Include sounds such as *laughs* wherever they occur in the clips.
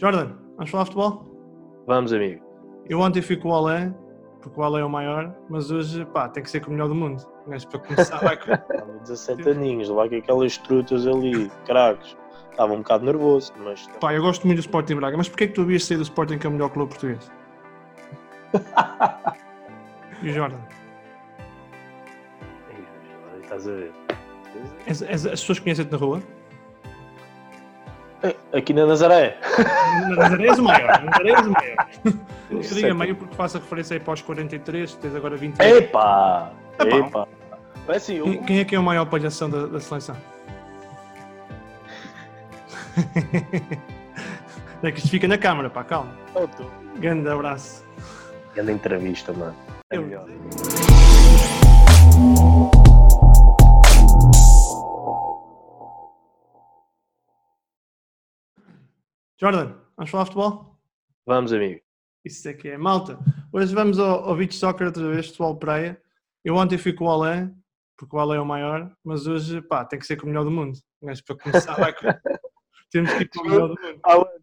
Jordan, vamos falar futebol? Vamos, amigo. Eu ontem fui com o Alain, porque o Alain é o maior, mas hoje, pá, tem que ser com o melhor do mundo. Mas para começar, vai com... *laughs* Estava 17 aninhos, lá com aquelas trutas ali, craques. Estava um bocado nervoso, mas. Pá, eu gosto muito do Sporting Braga, mas porquê é que tu havias saído do Sporting que é o melhor clube português? *laughs* e o Jordan? Estás a ver? As, as- as pessoas conhecem-te na rua? Aqui na Nazaré. Na Nazaré és o maior, na Nazaré és o maior. *laughs* Digo é meio porque faço a referência aí para os 43, tens agora 20 Epá! Epá. Epá! Mas assim, eu... Quem, é que é o maior palhação da, da seleção? *laughs* é que isto fica na câmara, pá, calma. tô- Grande abraço. Grande entrevista, mano. É Eu- melhor. Jordan, vamos falar futebol? Vamos, amigo. Isso é que é. Malta, hoje vamos ao, ao beach soccer outra vez, futebol praia. Eu ontem fui com o Alain, porque o Alain é o maior, mas hoje, pá, tem que ser com o melhor do mundo. Mas para começar, vai com... *laughs* temos que ir com o melhor do mundo.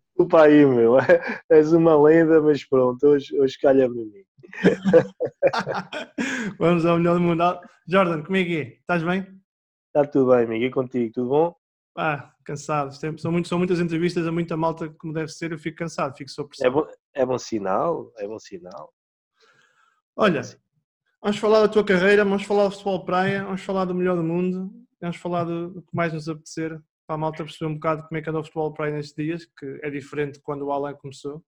Desculpa aí, meu. *laughs* És uma lenda, mas pronto, hoje, hoje calha-me mim. *laughs* vamos ao melhor do mundo. Jordan, como é que é? Estás bem? Está tudo bem, amigo. E contigo, tudo bom? Ah, cansado. São, muito, são muitas entrevistas a muita malta como deve ser, eu fico cansado, fico sob É pressão. bom, é bom sinal, é bom sinal. Olha, vamos falar da tua carreira, vamos falar do futebol praia, vamos falar do melhor do mundo, vamos falar do, que mais nos apetecer, para a malta perceber um bocado como é que anda o futebol praia nestes dias, que é diferente de quando o Alan começou,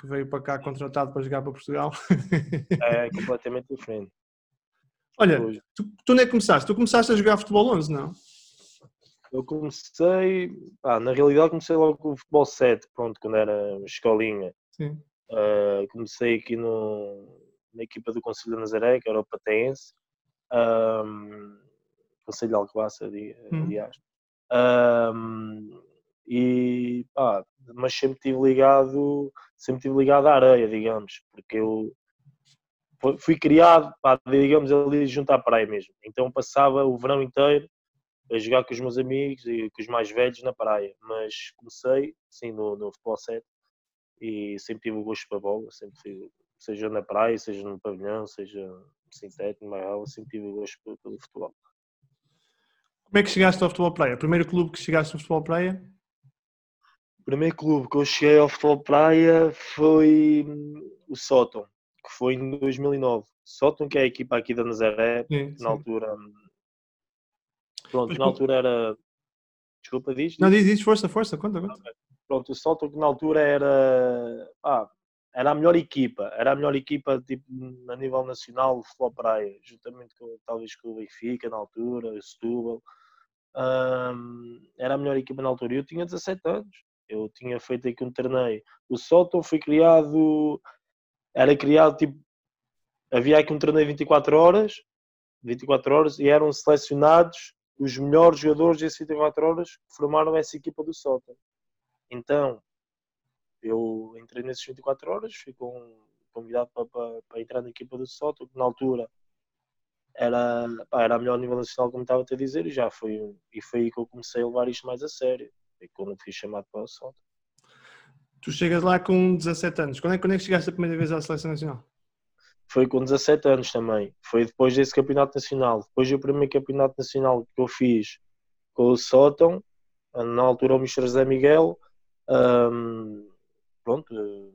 que veio para cá contratado para jogar para Portugal. É *laughs* completamente diferente. Olha, tu, tu nem começaste, tu começaste a jogar futebol 11, não? Eu comecei, pá, na realidade comecei logo com o futebol 7, pronto, quando era escolinha. Uh, comecei aqui no, na equipa do Conselho de Nazaré, que era o Patense. Um, Conselho de Alcobaça, Uhum. aliás. Um, e pá, mas sempre estive ligado, sempre estive ligado à areia, digamos, porque eu fui- fui criado, pá, digamos, ali junto à praia mesmo. Então passava o verão inteiro a jogar com os meus amigos e com os mais velhos na praia. Mas comecei, sim, no, no futebol 7 e sempre tive o gosto para a bola, sempre fui- seja na praia, seja no pavilhão, seja sintético, na aula, sempre tive o gosto pelo, futebol. Como é que chegaste ao futebol praia? Primeiro clube que chegaste ao futebol praia? O primeiro clube que eu cheguei ao futebol praia foi o Sóton, que foi em 2009. Sóton, que é a equipa aqui da Nazaré, Sim, sim. na altura. Pronto, na altura era. Desculpa, diz? Não, diz, diz, força, força, conta, conta. pronto, o Salto que na altura era, pá, era a melhor equipa, era a melhor equipa tipo, a nível nacional de futebol praia, juntamente com talvez com o Benfica na altura, o Setúbal. Ahm, era a melhor equipa na altura. Eu tinha 17 anos, eu tinha feito aqui um torneio. O Salto foi criado, era criado tipo, havia aqui um torneio 24 horas, 24 horas, e eram selecionados os melhores jogadores desses 24 horas que formaram essa equipa do Sótão. Então, eu entrei nesses 24 horas, fui convidado para, para, para entrar na equipa do Soto, que na altura era, pá, era a melhor nível nacional, como estava a dizer, e já foi, e foi aí que eu comecei a levar isto mais a sério. Foi quando fui chamado para o Soto. Tu chegas lá com 17 anos. Quando é, quando é que chegaste a primeira vez à Seleção Nacional? Foi com 17 anos também. Foi depois desse campeonato nacional. Depois do primeiro campeonato nacional que eu fiz com o Sótão, na altura o Mr. José Miguel, hum, pronto, eh,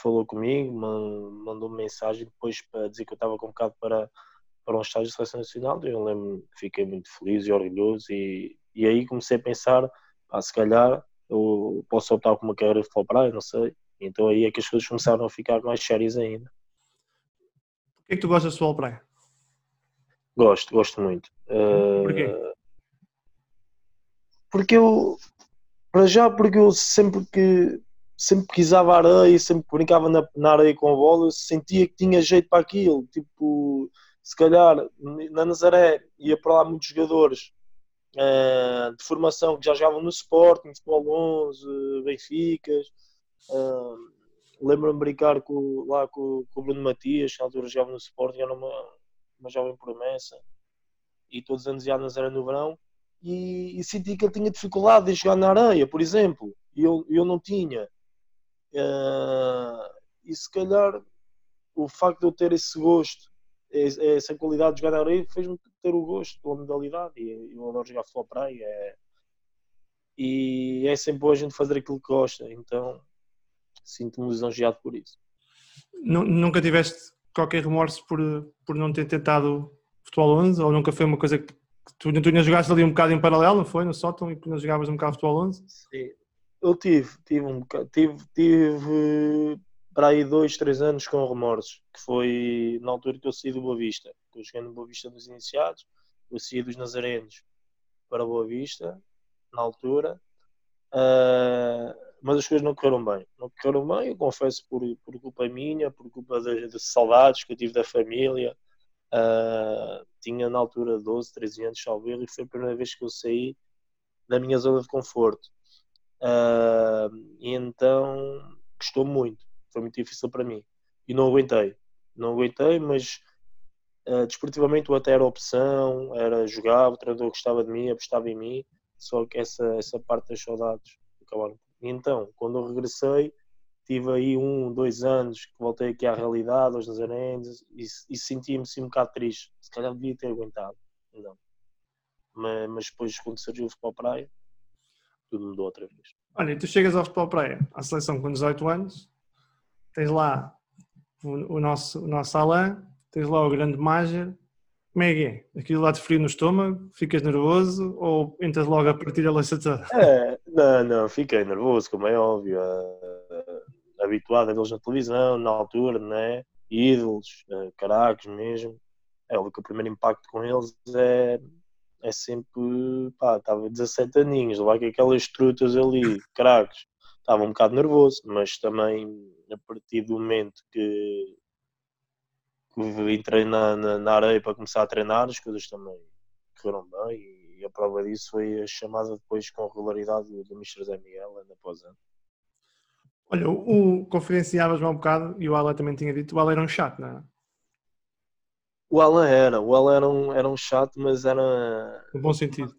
falou comigo, ma- mandou-me mensagem depois para dizer que eu estava convocado para, para um estágio de seleção nacional. Eu lembro que fiquei muito feliz e orgulhoso e, e aí comecei a pensar, pá, se calhar eu posso optar por uma carreira de futebol praia, não sei. Então aí é que as coisas começaram a ficar mais sérias ainda. Porquê é que tu gostas de futebol praia? Gosto, gosto muito. Uh, Porquê? Porque eu, para já, porque eu sempre que sempre pisava areia, sempre brincava na, na areia com a bola, eu sentia que tinha jeito para aquilo. Tipo, se calhar na Nazaré ia para lá muitos jogadores uh, de formação que já jogavam no Sporting, Futebol 11, Benficas. Uh, Lembro-me brincar com, lá com, com o Bruno Matias, na altura jogava no Sporting, era uma, uma jovem promessa. E todos os anos ia à Nazaré no verão. E, e senti que ele tinha dificuldade em jogar na areia, por exemplo. e eu, eu não tinha. Uh, e se calhar o facto de eu ter esse gosto, essa qualidade de jogar na areia, fez-me ter o gosto pela modalidade. E eu adoro jogar futebol praia. É, e é sempre bom a gente fazer aquilo que gosta. Então sinto-me lisonjeado por isso. Nunca tiveste qualquer remorso por, por não ter tentado futebol 11? Ou nunca foi uma coisa que tu, tu ainda jogaste ali um bocado em paralelo, não foi? No sótão e tu jogavas um bocado futebol 11? Sim, eu tive, tive um bocado, tive, tive para aí dois, três anos com remorsos, que foi na altura que eu saí do Boa Vista, que eu cheguei no Boa Vista dos iniciados, eu saí dos Nazarenos para Boa Vista, na altura, uh, mas as coisas não correram bem. Não correram bem, eu confesso, por, por culpa minha, por culpa de, de saudades que eu tive da família. Uh, tinha na altura 12, 13 anos, salvo e foi a primeira vez que eu saí da minha zona de conforto. Uh, e então custou muito, foi muito difícil para mim. E não aguentei, não aguentei, mas uh, desportivamente eu até era opção, era jogar, o treinador gostava de mim, apostava em mim, só que essa, essa parte das saudades acabaram. Então, quando eu regressei, tive aí um, dois anos que voltei aqui à realidade, aos Nazarenes, e, e senti-me assim um bocado triste. Se calhar devia ter aguentado, não. Mas, mas depois, quando surgiu o futebol praia, tudo mudou outra vez. Olha, tu chegas ao futebol praia, à seleção com 18 anos, tens lá o, o nosso, o nosso Alain, tens lá o grande Mager, como é que é? Aquilo lá de frio no estômago? Ficas nervoso ou entras logo a partir da lança toda? É, não, não, fiquei nervoso, como é óbvio. Uh, habituado a vê-los na televisão, na altura, né? Ídolos, uh, caracos mesmo. É óbvio que o primeiro impacto com eles é, é sempre, pá, estava 17 aninhos, lá com aquelas trutas ali, caracos. Estava um bocado nervoso, mas também a partir do momento que entrei na, na, na, areia para começar a treinar, as coisas também correram bem e a prova disso foi a chamada depois com regularidade do, do Mr. Zé Miguel, ano após ano. Olha, o, o confidenciavas um bocado e o Alan também tinha dito, o Alan era um chato, não é? O Alan era, o Alan era um, era um chato, mas era. No bom sentido.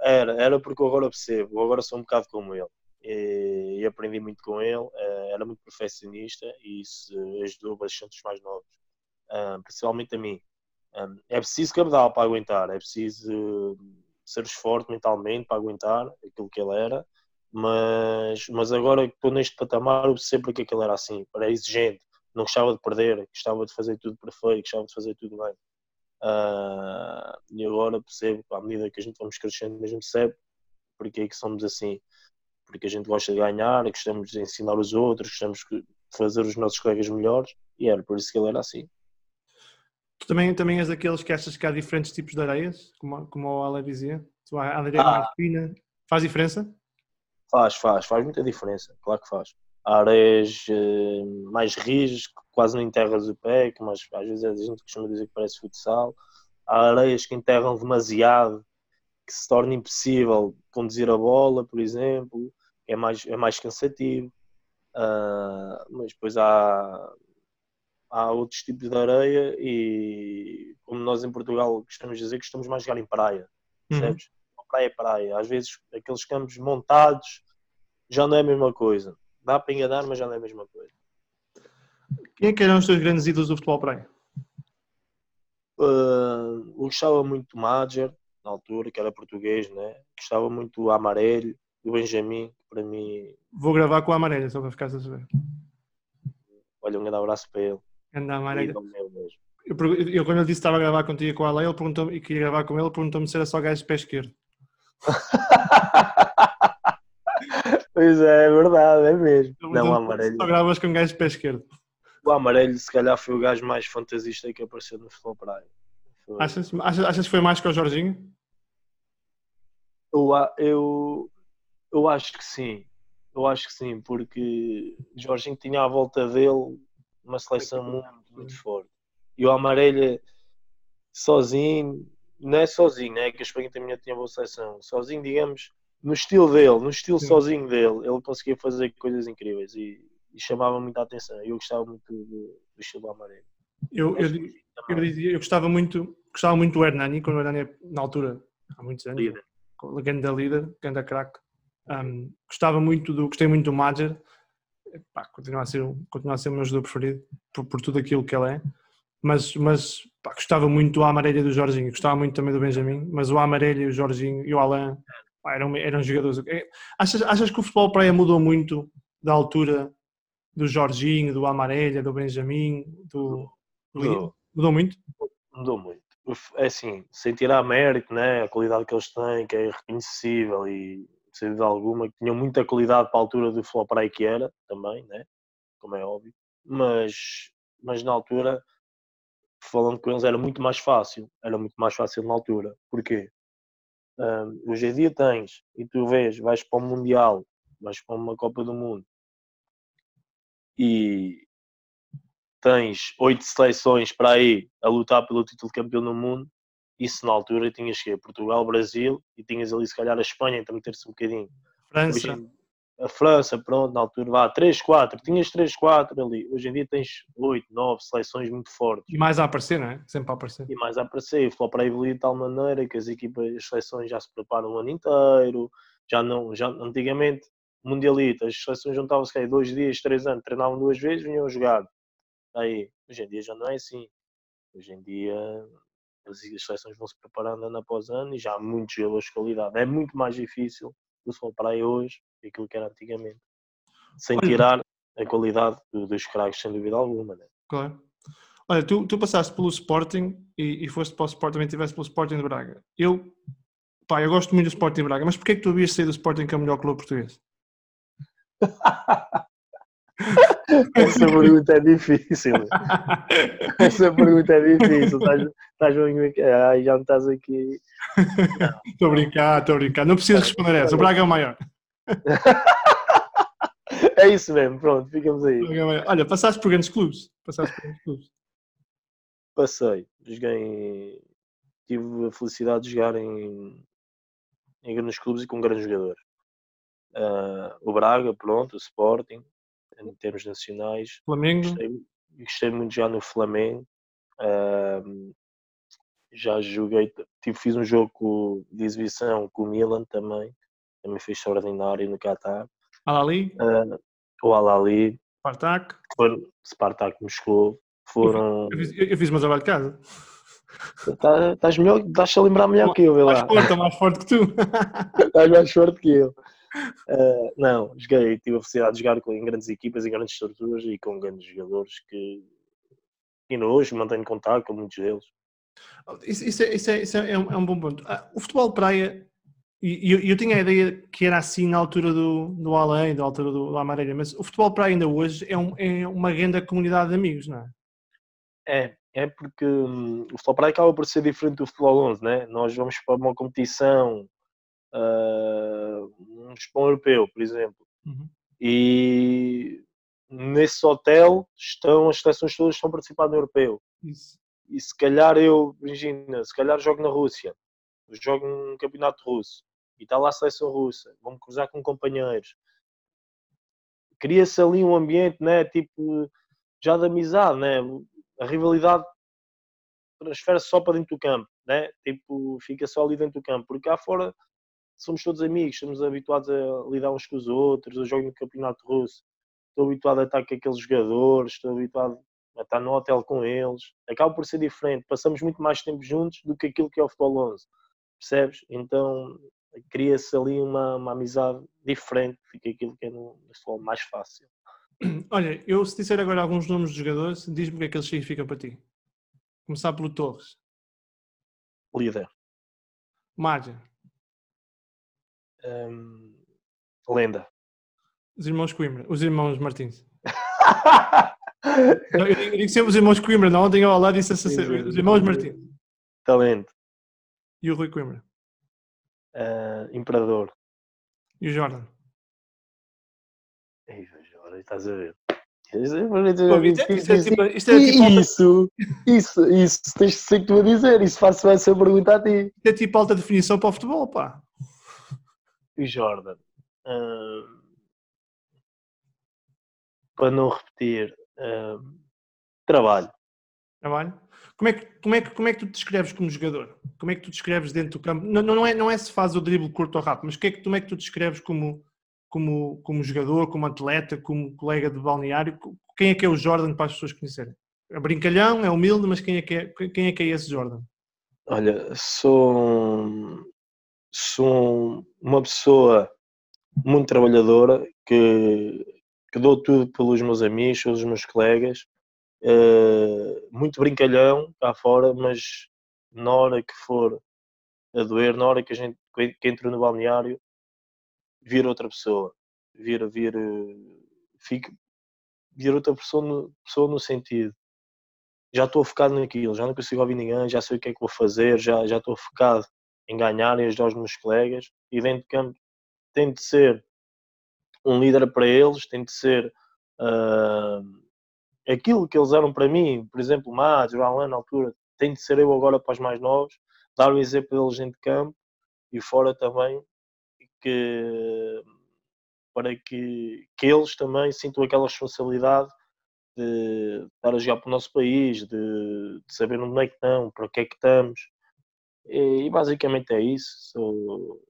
Era, era porque eu agora percebo, eu agora sou um bocado como ele. E, e aprendi muito com ele, eh, era muito perfeccionista e isso ajudou bastante os mais novos um, principalmente a mim. Um, é preciso cabedal para aguentar, é preciso uh, ser forte mentalmente para aguentar aquilo que ele era, mas, mas agora que estou neste patamar, eu percebo porque é que ele era assim, era exigente, não gostava de perder, gostava de fazer tudo perfeito, gostava de fazer tudo bem. Uh, e agora percebo, à medida que a gente vamos crescendo, mesmo percebe porque é que somos assim. Porque a gente gosta de ganhar, gostamos de ensinar os outros, gostamos de fazer os nossos colegas melhores, e era por isso que ele era assim. Tu também, também és daqueles que achas que há diferentes tipos de areias, como, como o Ale dizia? Tu, há areia ah. mais fina. Faz diferença? Faz, faz, faz muita diferença, claro que faz. Há areias uh, mais rijas, que quase não enterras o pé, que mas às vezes a gente costuma dizer que parece futsal. Há areias que enterram demasiado, que se torna impossível conduzir a bola, por exemplo, é mais, é mais cansativo. Uh, mas depois há há outros tipos de areia e como nós em Portugal gostamos de dizer que estamos mais jogar em praia, uhum. percebes? Uhum. Praia é praia. Às vezes aqueles campos montados já não é a mesma coisa. Dá para enganar, mas já não é a mesma coisa. Quem é que eram os teus grandes ídolos do futebol praia? Uh, gostava muito do Madger, na altura, que era português, né? Gostava muito do Amarelho, do Benjamin, que para mim. Vou gravar com o Amarelho, só para ficar a saber. Olha, um grande abraço para ele. Anda Eu, eu, quando ele disse que estava a gravar contigo com a Leia, ele perguntou e queria gravar com ele, perguntou-me se era só gajo de pé esquerdo. *laughs* pois é, é verdade, é mesmo. Não, amarelo. Só gravas com gajo de pé esquerdo. O amarelo, se calhar, foi o gajo mais fantasista que apareceu no futebol praia. Foi... Achas, achas, achas que foi mais que o Jorginho? Eu, eu, eu acho que sim. Eu acho que sim, porque Jorginho tinha à volta dele uma seleção muito, muito forte. E o Amarelha sozinho, não é sozinho, é que a Espanha também tinha boa seleção, sozinho, digamos, no estilo dele, no estilo Sim. sozinho dele, ele conseguia fazer coisas incríveis e, e chamava muita atenção. Eu gostava muito do, do estilo do Amarelha. Eu, eu, eu, dizia, eu gostava muito, gostava muito do Hernani, quando o Hernani, na altura, há muitos anos, líder. legenda líder, grande craque. Um, gostava muito do, gostei muito do Major, pá, continua, a ser, continua a ser o meu jogador preferido por, por tudo aquilo que ele é. Mas, mas pá, gostava muito do Amarelha e do Jorginho, gostava muito também do Benjamin, mas o Amarelha, o Jorginho e o Alain pá, eram, eram jogadores. É, achas, achas que o futebol praia mudou muito da altura do Jorginho, do Amarelha, do Benjamin, do, do Mudou. mudou muito? Mudou muito. É assim, sem tirar mérito, né? a qualidade que eles têm, que é reconhecível e sem dúvida alguma, que tinham muita qualidade para a altura do Floprey que era, também, né? como é óbvio, mas, mas na altura, falando com eles, era muito mais fácil, era muito mais fácil na altura. Porquê? Um, hoje em dia tens, e tu vês, vais para o Mundial, vais para uma Copa do Mundo, e tens oito seleções para aí a lutar pelo título de campeão do mundo, isso na altura tinhas que Portugal, Brasil e tinhas ali se calhar a Espanha também ter-se um bocadinho. França. Hoje, a França, pronto, na altura vá, 3, 4, tinhas 3, 4 ali. Hoje em dia tens 8, 9 seleções muito fortes. E mais a aparecer, não é? Sempre a aparecer. E mais a aparecer, e para evoluir de tal maneira que as equipas, as seleções já se preparam o ano inteiro, já não, já antigamente, mundialistas, as seleções juntavam-se aí dois dias, três anos, treinavam duas vezes, vinham jogar. Aí, hoje em dia já não é assim. Hoje em dia as seleções vão se preparando ano após ano e já há muitos jogadores de qualidade. É muito mais difícil do futebol para aí hoje do que aquilo que era antigamente. Sem Olha. tirar a qualidade do- dos craques, sem dúvida alguma. Né? Claro. Olha, tu, tu passaste pelo Sporting e, e foste para o Sporting, também estiveste pelo Sporting de Braga. Eu, pá, eu gosto muito do Sporting de Braga, mas porquê é que tu havias saído do Sporting que é o melhor clube português? *laughs* Essa pergunta é difícil. Essa pergunta é difícil. Estás, estás Ai, já me estás aqui. Estou a brincar, estou a brincar. Não precisas responder essa. O Braga é o maior. É isso mesmo, pronto, ficamos aí. É. Olha, passaste por grandes clubes. Passaste por grandes clubes. Passei, joguei tive a felicidade de jogar em, em grandes clubes e com grandes jogadores. Ah, o Braga, pronto, o Sporting, em termos nacionais. Flamengo, Gostei, gostei muito já no Flamengo. Ah, já joguei, tive, fiz um jogo de exibição com o Milan também, também foi extraordinário no Qatar. Alali, Ah, o Al-Ali, Spartak. foram- Spartak Moscou, foram. Eu fiz, eu, eu fiz o meu trabalho de casa. Tá- Estás melhor, estás a lembrar melhor que eu, vê Mais lá. forte, estou mais forte que tu. Estás mais forte que eu. Ah, não, joguei, tive a felicidade de jogar com, em grandes equipas, em grandes estruturas e com grandes jogadores que ainda hoje mantenho contato com muitos deles. Isso, isso é, isso é- isso é um, é um bom ponto. Ah, o futebol de praia, e e eu, eu tinha a ideia que era assim na altura do, do Além, da altura do, do Amarelha, mas o futebol de praia ainda hoje é, um- é uma grande comunidade de amigos, não é? É, é porque hum, o futebol praia acaba por ser diferente do futebol 11, né? Nós vamos para uma competição, vamos para um europeu, por exemplo, Uhum. e nesse hotel estão as seleções todas que estão a participar no europeu. Isso. E se calhar eu, imagina, se calhar jogo na Rússia, jogo num campeonato russo e está lá a seleção russa, vou-me cruzar com companheiros. Cria-se ali um ambiente, né, tipo, já de amizade, né? A rivalidade transfere-se só para dentro do campo, né? Tipo, fica só ali dentro do campo, porque cá fora somos todos amigos, estamos habituados a lidar uns com os outros, eu jogo no campeonato russo, estou habituado a estar com aqueles jogadores, estou habituado a estar no hotel com eles, acaba por ser diferente, passamos muito mais tempo juntos do que aquilo que é o futebol 11, percebes? Então cria-se ali uma, uma amizade diferente do que aquilo que é no, no futebol mais fácil. *clears throat* Olha, eu se disser agora alguns nomes de jogadores, diz-me o que é que eles significam para ti. Começar pelo Torres, Líder. Marja, Hum, lenda. os irmãos Coimbra, os irmãos Martins. *laughs* Não, Eu digo, sempre os irmãos Coimbra, não ontem eu ao lado disse essa- Sim, sim, os irmãos Martins Talento. e o Rui Coimbra Ah, imperador. e o Jordan. Ei, Jorge, estás a ver? Isso Isso, isso, tens de ser que tu a dizer, isso faço essa pergunta a ti. Isto é tipo alta definição para o futebol, pá. E Jordan, ah, para não repetir, ah, trabalho. Trabalho. Como é, que, como, é que, como é que tu te descreves como jogador? Como é que tu te descreves dentro do campo? Não, não, é, não é se faz o drible curto ou rápido, mas que é que, como é que tu te descreves como, como, como jogador, como atleta, como colega de balneário? Quem é que é o Jordan para as pessoas conhecerem? É brincalhão, é humilde, mas quem é que é, quem é, que é esse Jordan? Olha, sou, sou uma pessoa muito trabalhadora que, que dou tudo pelos meus amigos, pelos meus colegas, uh, muito brincalhão cá fora, mas na hora que for a doer, na hora que a gente que entra no balneário, vira outra pessoa, vira, vira, fica, vira outra pessoa no, pessoa no sentido. Já estou focado naquilo, já não consigo ouvir ninguém, já sei o que é que vou fazer, já, já estou focado em ganhar e ajudar os meus colegas. E dentro de campo tem de ser um líder para eles, tem de ser uh, aquilo que eles eram para mim, por exemplo, o Mads, o Alan na altura, tem de ser eu agora para os mais novos, dar o exemplo deles dentro de campo e fora também, que, para que, que eles também sintam aquela responsabilidade de estar a jogar para o nosso país, de, de saber onde é que estão, para que é que estamos. E, e basicamente é isso. Sou,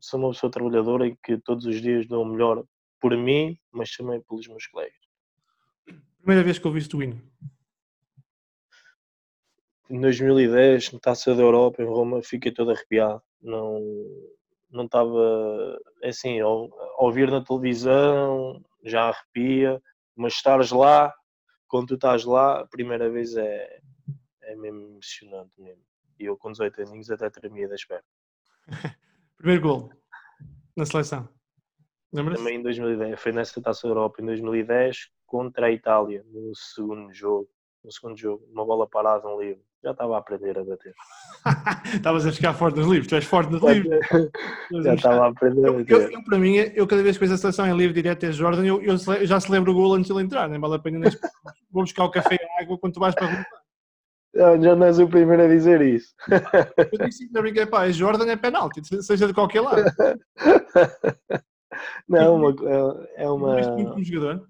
sou uma pessoa trabalhadora e que todos os dias dou o melhor por mim, mas também pelos meus colegas. Primeira vez que ouviste o hino? Em 2010, na Taça da Europa, em Roma, fiquei todo arrepiado. Não, não estava, é assim, ao, ouvir na televisão já arrepia, mas estares lá, quando tu estás lá, a primeira vez é, é mesmo emocionante mesmo. E eu com 18 aninhos até tremia da espera. *laughs* Primeiro gol na seleção. Lembra-se? Também em 2010, foi nessa Taça Europa, em 2010, contra a Itália, no segundo jogo. No segundo jogo, uma bola parada, um livro. Já estava a aprender a bater. *laughs* Estavas a ficar forte nos livros, tu és forte nos livros. *laughs* já estava a aprender a bater. Eu, eu, para mim, eu cada vez que vejo a seleção em livro direto é Jordan, eu, eu, já celebro o gol antes de ele entrar, nem vale a pena nem Vou buscar o café e a água quando tu vais para a não, já não és o primeiro a dizer isso. Eu disse que brinquei, pá, é Jordan é penalti, seja de qualquer lado. *laughs* Não, uma, é, é uma. És como jogador?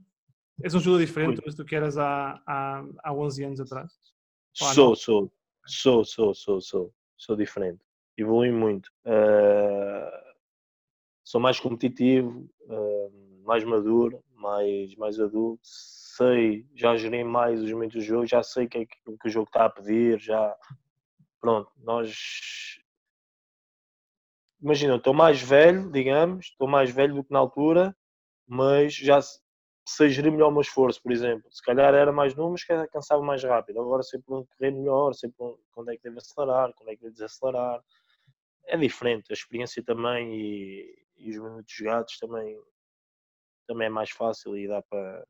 És um jogador diferente do que eras há, há, há 11 anos atrás? Sou, sou, sou, sou, sou, sou, sou diferente. Evolui muito. Uh, sou mais competitivo, uh, mais maduro, mais, mais adulto sei, já gerei mais os momentos do jogo, já sei o que, é que, que o jogo está a pedir, já pronto, nós imagina, estou mais velho, digamos, estou mais velho do que na altura, mas já sei gerir melhor o meu esforço, por exemplo. Se calhar era mais novo, mas cansava mais rápido. Agora sei por onde correr melhor, sei por onde, quando é que devo acelerar, quando é que devo desacelerar. É diferente, a experiência também e, e os minutos jogados também, também é mais fácil e dá para,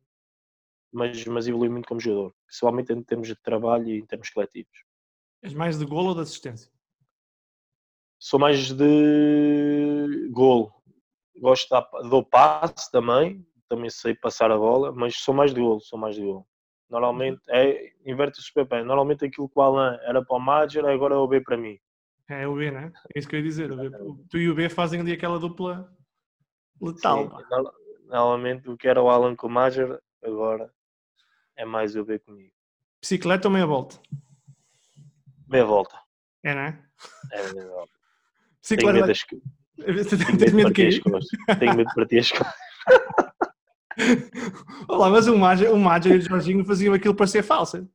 mas, mas evolui muito como jogador, principalmente em termos de trabalho e em termos coletivos. És mais de golo ou de assistência? Sou mais de golo. Gosto de, dou passe também, também sei passar a bola, mas sou mais de golo, sou mais de golo. Normalmente é inverte-se o PP. Normalmente aquilo que o Alan era para o Major, agora é o B para mim. É o B, né? É isso que eu ia dizer. Tu e o B fazem ali aquela dupla letal. Sim, normalmente o que era o Alan com o Major, agora é mais o B comigo. Bicicleta ou meia volta? Meia volta. É, não é? É meia volta. *laughs* Bicicleta. Tenho medo, das... Tenho medo de cair? Tenho medo de partir as costas. *laughs* Olá, mas o Mágia, o e o Jorginho faziam aquilo para ser falso.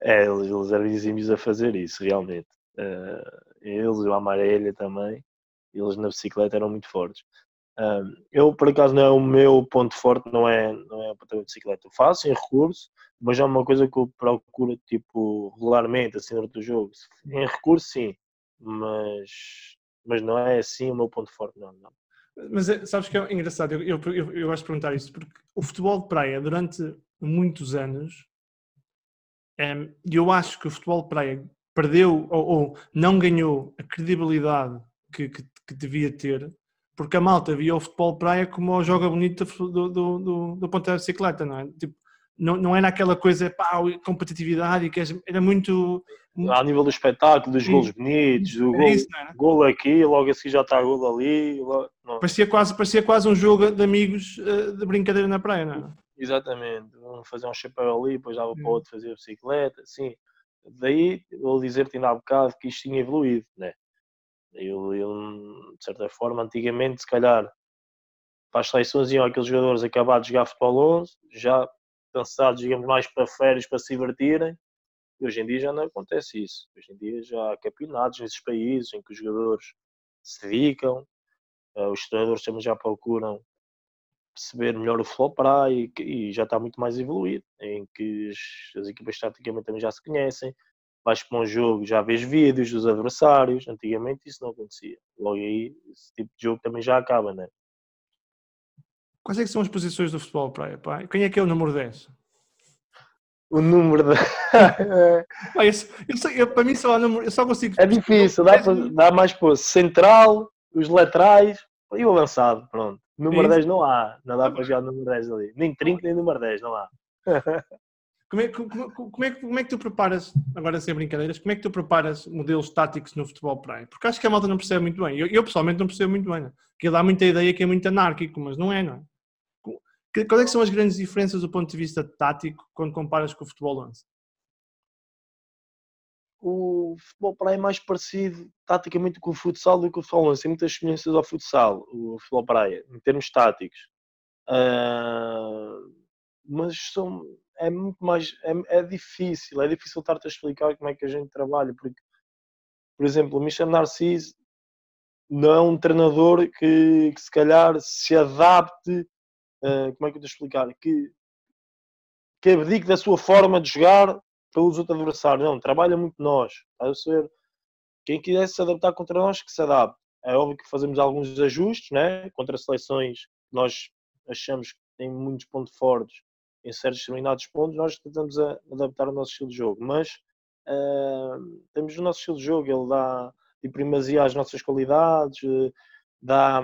É, eles, eles eram exímios a fazer isso, realmente. Uh, eles, o Amarelha também, eles na bicicleta eram muito fortes. Um, eu, por acaso, não é o meu ponto forte, não é, não é a de bicicleta. Eu faço em recurso, mas é uma coisa que eu procuro, tipo, regularmente, assim, durante o jogo. Em recurso, sim, mas, mas não é assim o meu ponto forte, não. não. Mas é, sabes que é engraçado, eu, eu, eu, eu gosto de perguntar isto, porque o futebol de praia, durante muitos anos, e eu acho que o futebol de praia perdeu ou, ou não ganhou a credibilidade que, que, que devia ter porque a malta via o futebol praia como o joga bonito do, do, do, do ponto de bicicleta, não é? Tipo, não, não era aquela coisa, pá, competitividade, que era muito... Ao nível do espetáculo, dos golos bonitos, do gol, isso, gol aqui, logo assim já está gol ali. Logo, parecia, quase, parecia quase um jogo de amigos eh, de brincadeira na praia, não é? Exatamente, vamos fazer um chapéu ali, depois dava para o outro fazer a bicicleta, sim. daí vou dizer-te ainda há bocado que isto tinha evoluído, né? Eu, eu, de certa forma, antigamente, se calhar, para as seleções iam aqueles jogadores acabados de jogar futebol 11, já pensados, digamos, mais para férias, para se divertirem. E hoje em dia já não acontece isso. Hoje em dia já há campeonatos nesses países em que os jogadores se dedicam, uh, os treinadores também já procuram perceber melhor o futebol para e, e, já está muito mais evoluído, em que as, as equipas taticamente também já se conhecem, vais para um jogo, já vês vídeos dos adversários, antigamente isso não acontecia. Logo aí, esse tipo de jogo também já acaba, né? Quais é que são as posições do futebol praia? Pá? Quem é que é o número 10? O número de... *laughs* Pá, eu, eu, eu, para mim só há número, eu só consigo... É difícil, dá, para, dá mais para central, os laterais e o avançado, pronto. Número é 10 não há, não dá para jogar o número 10 ali. Nem trinco, nem número 10, não há. *laughs* Como é, como, como, é, como é que tu preparas, agora sem brincadeiras, como é que tu preparas modelos táticos no futebol praia? Porque acho que a malta não percebe muito bem. Eu, eu pessoalmente não percebo muito bem. Que dá muita ideia que é muito anárquico, mas não é, não é? Quais é são as grandes diferenças do ponto de vista tático quando comparas com o futebol 11? O futebol praia é mais parecido taticamente com o futsal do que o futebol 11. Tem muitas semelhanças ao futsal, o futebol praia, em termos táticos. Uh, mas são é muito mais. É, é difícil, é difícil estar-te a explicar como é que a gente trabalha, porque, por exemplo, o Michel Narciso não é um treinador que, que se calhar se adapte, uh, como é que eu te explicar? Que, que abdique da sua forma de jogar para os outros adversários. Não, trabalha muito nós. A ser, quem quiser se adaptar contra nós, que se adapte. É óbvio que fazemos alguns ajustes, né? contra seleções que nós achamos que têm muitos pontos fortes em certos determinados pontos, nós tentamos adaptar o nosso estilo de jogo. Mas uh, temos o nosso estilo de jogo, ele dá de primazia às nossas qualidades, dá,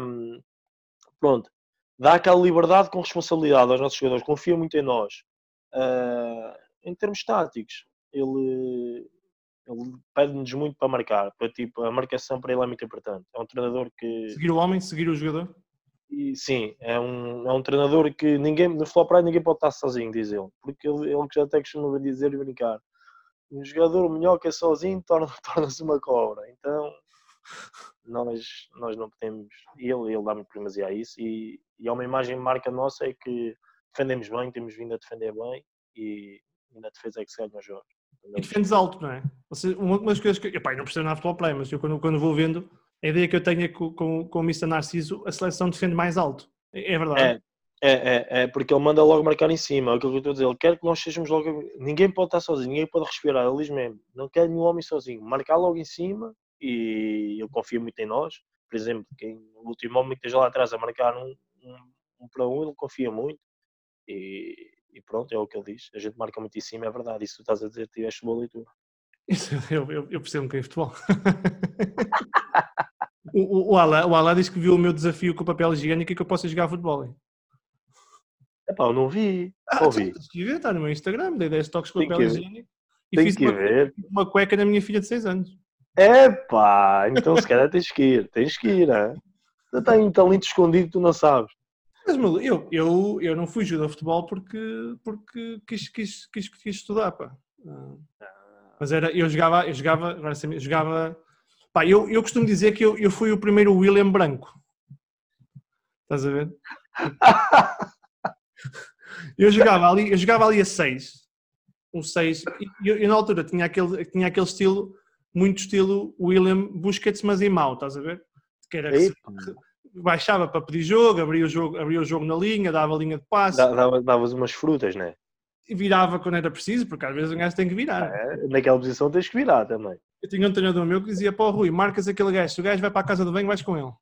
pronto, dá aquela liberdade com responsabilidade aos nossos jogadores, confia muito em nós. Uh, em termos táticos, ele, ele pede-nos muito para marcar, para, tipo, a marcação para ele é muito importante. É um treinador que. Seguir o homem, seguir o jogador? E sim, é um, é um treinador que ninguém, no futebol praia ninguém pode estar sozinho, diz ele. Porque ele, ele já até costuma dizer e brincar. Um jogador melhor que é sozinho *laughs* torna-se torna uma cobra. Então, nós, nós não podemos. Ele, ele dá-me primazia a isso. E, e é uma imagem marca nossa é que defendemos bem, temos vindo a defender bem e, e na defesa é que se ganha o jogo. E defendes alto, não é? Você, uma das coisas que. Epá, eu não percebo nada de futebol play, mas eu quando, quando vou vendo, a ideia que eu tenho é que com, com, o Mr. Narciso a seleção defende mais alto. É, é verdade. É, é, é, é, porque ele manda logo marcar em cima. É aquilo que eu estou a dizer. Ele quer que nós sejamos logo. Ninguém pode estar sozinho, ninguém pode respirar. Ele diz mesmo: não quer nenhum homem sozinho. Marcar logo em cima e ele confia muito em nós. Por exemplo, quem, o último homem que esteja lá atrás a marcar um, um, um para um, ele confia muito. E, e pronto, é o que ele diz. A gente marca muito em cima, é verdade. Isso tu estás a dizer, tiveste boa leitura. Isso, *laughs* eu, eu, eu percebo um bocadinho de futebol. *laughs* o, o, o, Alá, o disse que viu o meu desafio com o papel higiênico e que eu posso jogar futebol. Hein? Epá, eu não vi. Ah, ouvi. que ver, está no meu Instagram, dei 10 toques com o papel higiênico e Tem fiz uma, ver. uma cueca na minha filha de 6 anos. Epá, então se calhar tens que ir, tens que ir? Tu tens um talento escondido que tu não sabes. Mas eu, eu, eu não fui jogador de futebol porque, porque quis, quis, quis, quis estudar, pá. Ah. Mas era, eu jogava, eu jogava, agora jogava. Pá, eu, eu costumo dizer que eu, eu fui o primeiro William branco. Estás a ver? *laughs* eu jogava ali, eu jogava ali a 6. Um 6. E eu, eu, na altura tinha aquele, tinha aquele estilo, muito estilo William Busquets, mas em mau, estás a ver? Que era que baixava para pedir jogo, abria o jogo, abria o jogo na linha, dava a linha de passe. Dava, davas umas frutas, não é? Virava quando era preciso, porque às vezes um gajo tem que virar. É, naquela posição tens que virar também. Eu tinha um treinador meu que dizia para o Rui, marcas aquele gajo, se o gajo vai para a casa do banho, vais com ele.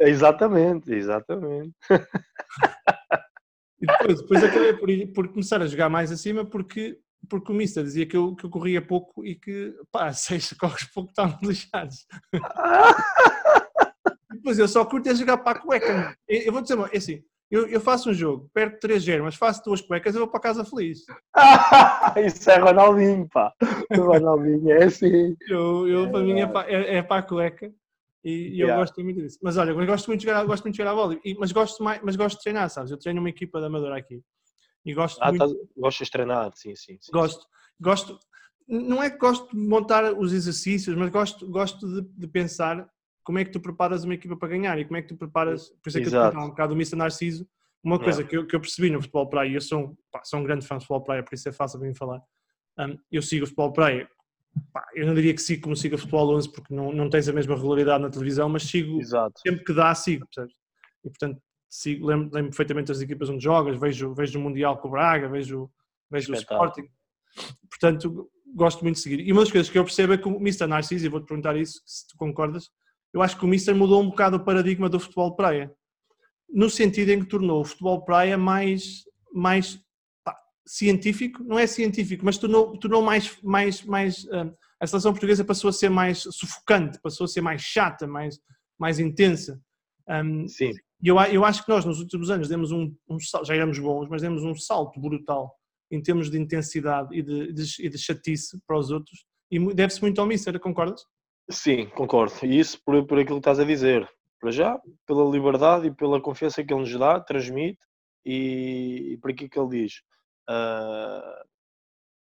Exatamente, exatamente. e depois, depois acabei por, por, começar a jogar mais acima porque, porque o Mister dizia que eu, que eu corria pouco e que, pá, *laughs* seis corres pouco estavam lixados. depois eu só curto é jogar para a cueca. Eu vou dizer, é assim, eu, eu faço um jogo, perco 3-0, mas faço duas cuecas, eu vou para casa feliz. *laughs* Isso é Ronaldinho, pá. O Ronaldinho é assim. Eu, eu para mim, é para, é, é para a cueca. E, e eu gosto muito disso. Mas olha, eu gosto muito de jogar, gosto muito de jogar a bola. E, mas, gosto mais, mas gosto de treinar, sabes? Eu treino uma equipa da Amadora aqui. E gosto ah, muito... tá, gostas de treinar, sim, sim. sim gosto. Gosto. não é que gosto de montar os exercícios, mas gosto, gosto de, de, pensar como é que tu preparas uma equipa para ganhar e como é que tu preparas, por isso é que Exato. eu te um bocado o Mr. Narciso, uma coisa que, eu, que eu percebi no futebol praia, eu sou, pá, sou um grande fã de futebol praia, por isso é fácil para mim falar, um, eu sigo o futebol praia, pá, eu não diria que sigo como sigo o futebol 11 porque não, não tens a mesma regularidade na televisão, mas sigo, Exato. sempre que dá, sigo, percebes? E portanto, sigo, lembro, lembro perfeitamente das equipas onde jogas, vejo, vejo o Mundial com o Braga, vejo, vejo o Sporting, portanto, gosto muito de seguir. E uma das coisas que eu percebo é que o Mr. Narciso, e vou-te perguntar isso, se tu concordas, eu acho que o Mr. mudou um bocado o paradigma do futebol praia. No sentido em que tornou o futebol praia mais, mais pá, científico, não é científico, mas tornou, tornou mais, mais, mais uh, a seleção portuguesa passou a ser mais sufocante, passou a ser mais chata, mais, mais intensa. Um, Sim. E eu, eu acho que nós nos últimos anos demos um, um já éramos bons, mas demos um salto brutal em termos de intensidade e de, de, e de chatice para os outros, e deve-se muito ao Mister, concordas? Sim, concordo. E isso por, por aquilo que estás a dizer. Para já, pela liberdade e pela confiança que ele nos dá, transmite, e, e por aquilo que ele diz. Uh,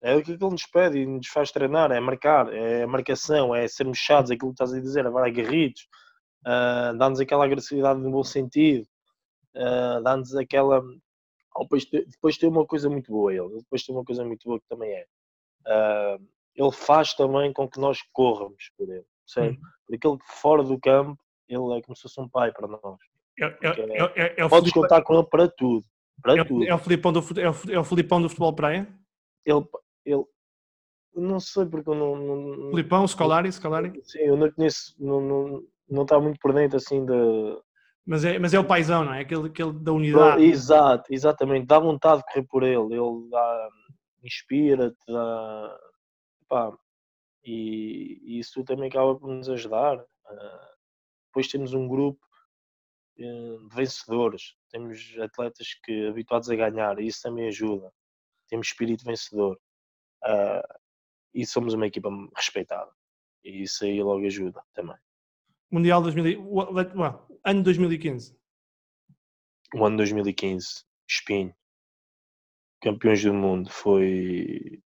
é aquilo que ele nos pede e nos faz treinar, é marcar, é marcação, é sermos chatos, aquilo que estás a dizer, agora agarridos, uh, dá-nos aquela agressividade no bom sentido, uh, dá-nos aquela depois, depois tem uma coisa muito boa ele, depois tem uma coisa muito boa que também é. Uh, ele faz também com que nós corramos por ele, certo? Hum. Porque ele fora do campo, ele é como se fosse um pai para nós. É, é, é, é Podes Filipe... contar com ele para tudo. Para tudo. É o, Filipão do, é, o, é o Filipão do futebol praia? Ele, ele não sei porque eu não. não Filipão, Scolari, Scolari? Sim, eu não conheço, não, não, não está muito por dentro assim de, mas é, mas é o paizão, não é? Aquele, aquele da unidade. Exato, exatamente. Dá vontade de correr por ele. Ele dá, inspira-te, dá. Pá, e, e, isso também acaba por nos ajudar. Uh, depois temos um grupo uh, de vencedores. Temos atletas que habituados a ganhar e isso também ajuda. Temos espírito vencedor. Uh, e somos uma equipa respeitada. E isso aí logo ajuda também. Mundial 2000, ano 2015. O ano 2015, Espinho, campeões do mundo, foi,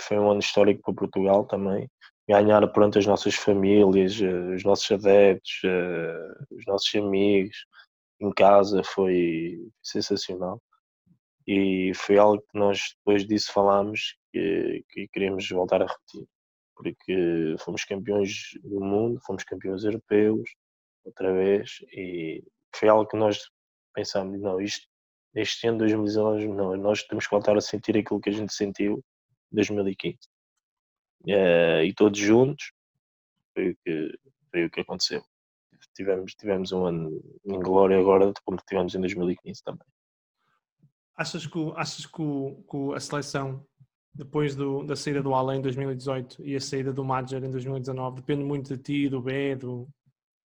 foi um ano histórico para Portugal também. Ganhar perante as nossas famílias, eh, os nossos adeptos, eh, os nossos amigos, em casa, foi sensacional. E foi algo que nós depois disso falámos que, que queremos voltar a repetir porque fomos campeões do mundo, fomos campeões europeus, outra vez, e foi algo que nós pensámos, não, isto, este ano 2019, não, nós temos que voltar a sentir aquilo que a gente sentiu 2015. Eh, e todos juntos, foi o que, foi o que aconteceu. Tivemos, tivemos um ano em glória agora, como tivemos em 2015 também. Achas que, achas que, que a seleção depois do, da saída do Além em 2018 e a saída do Major em 2019, depende muito de ti, do B, do,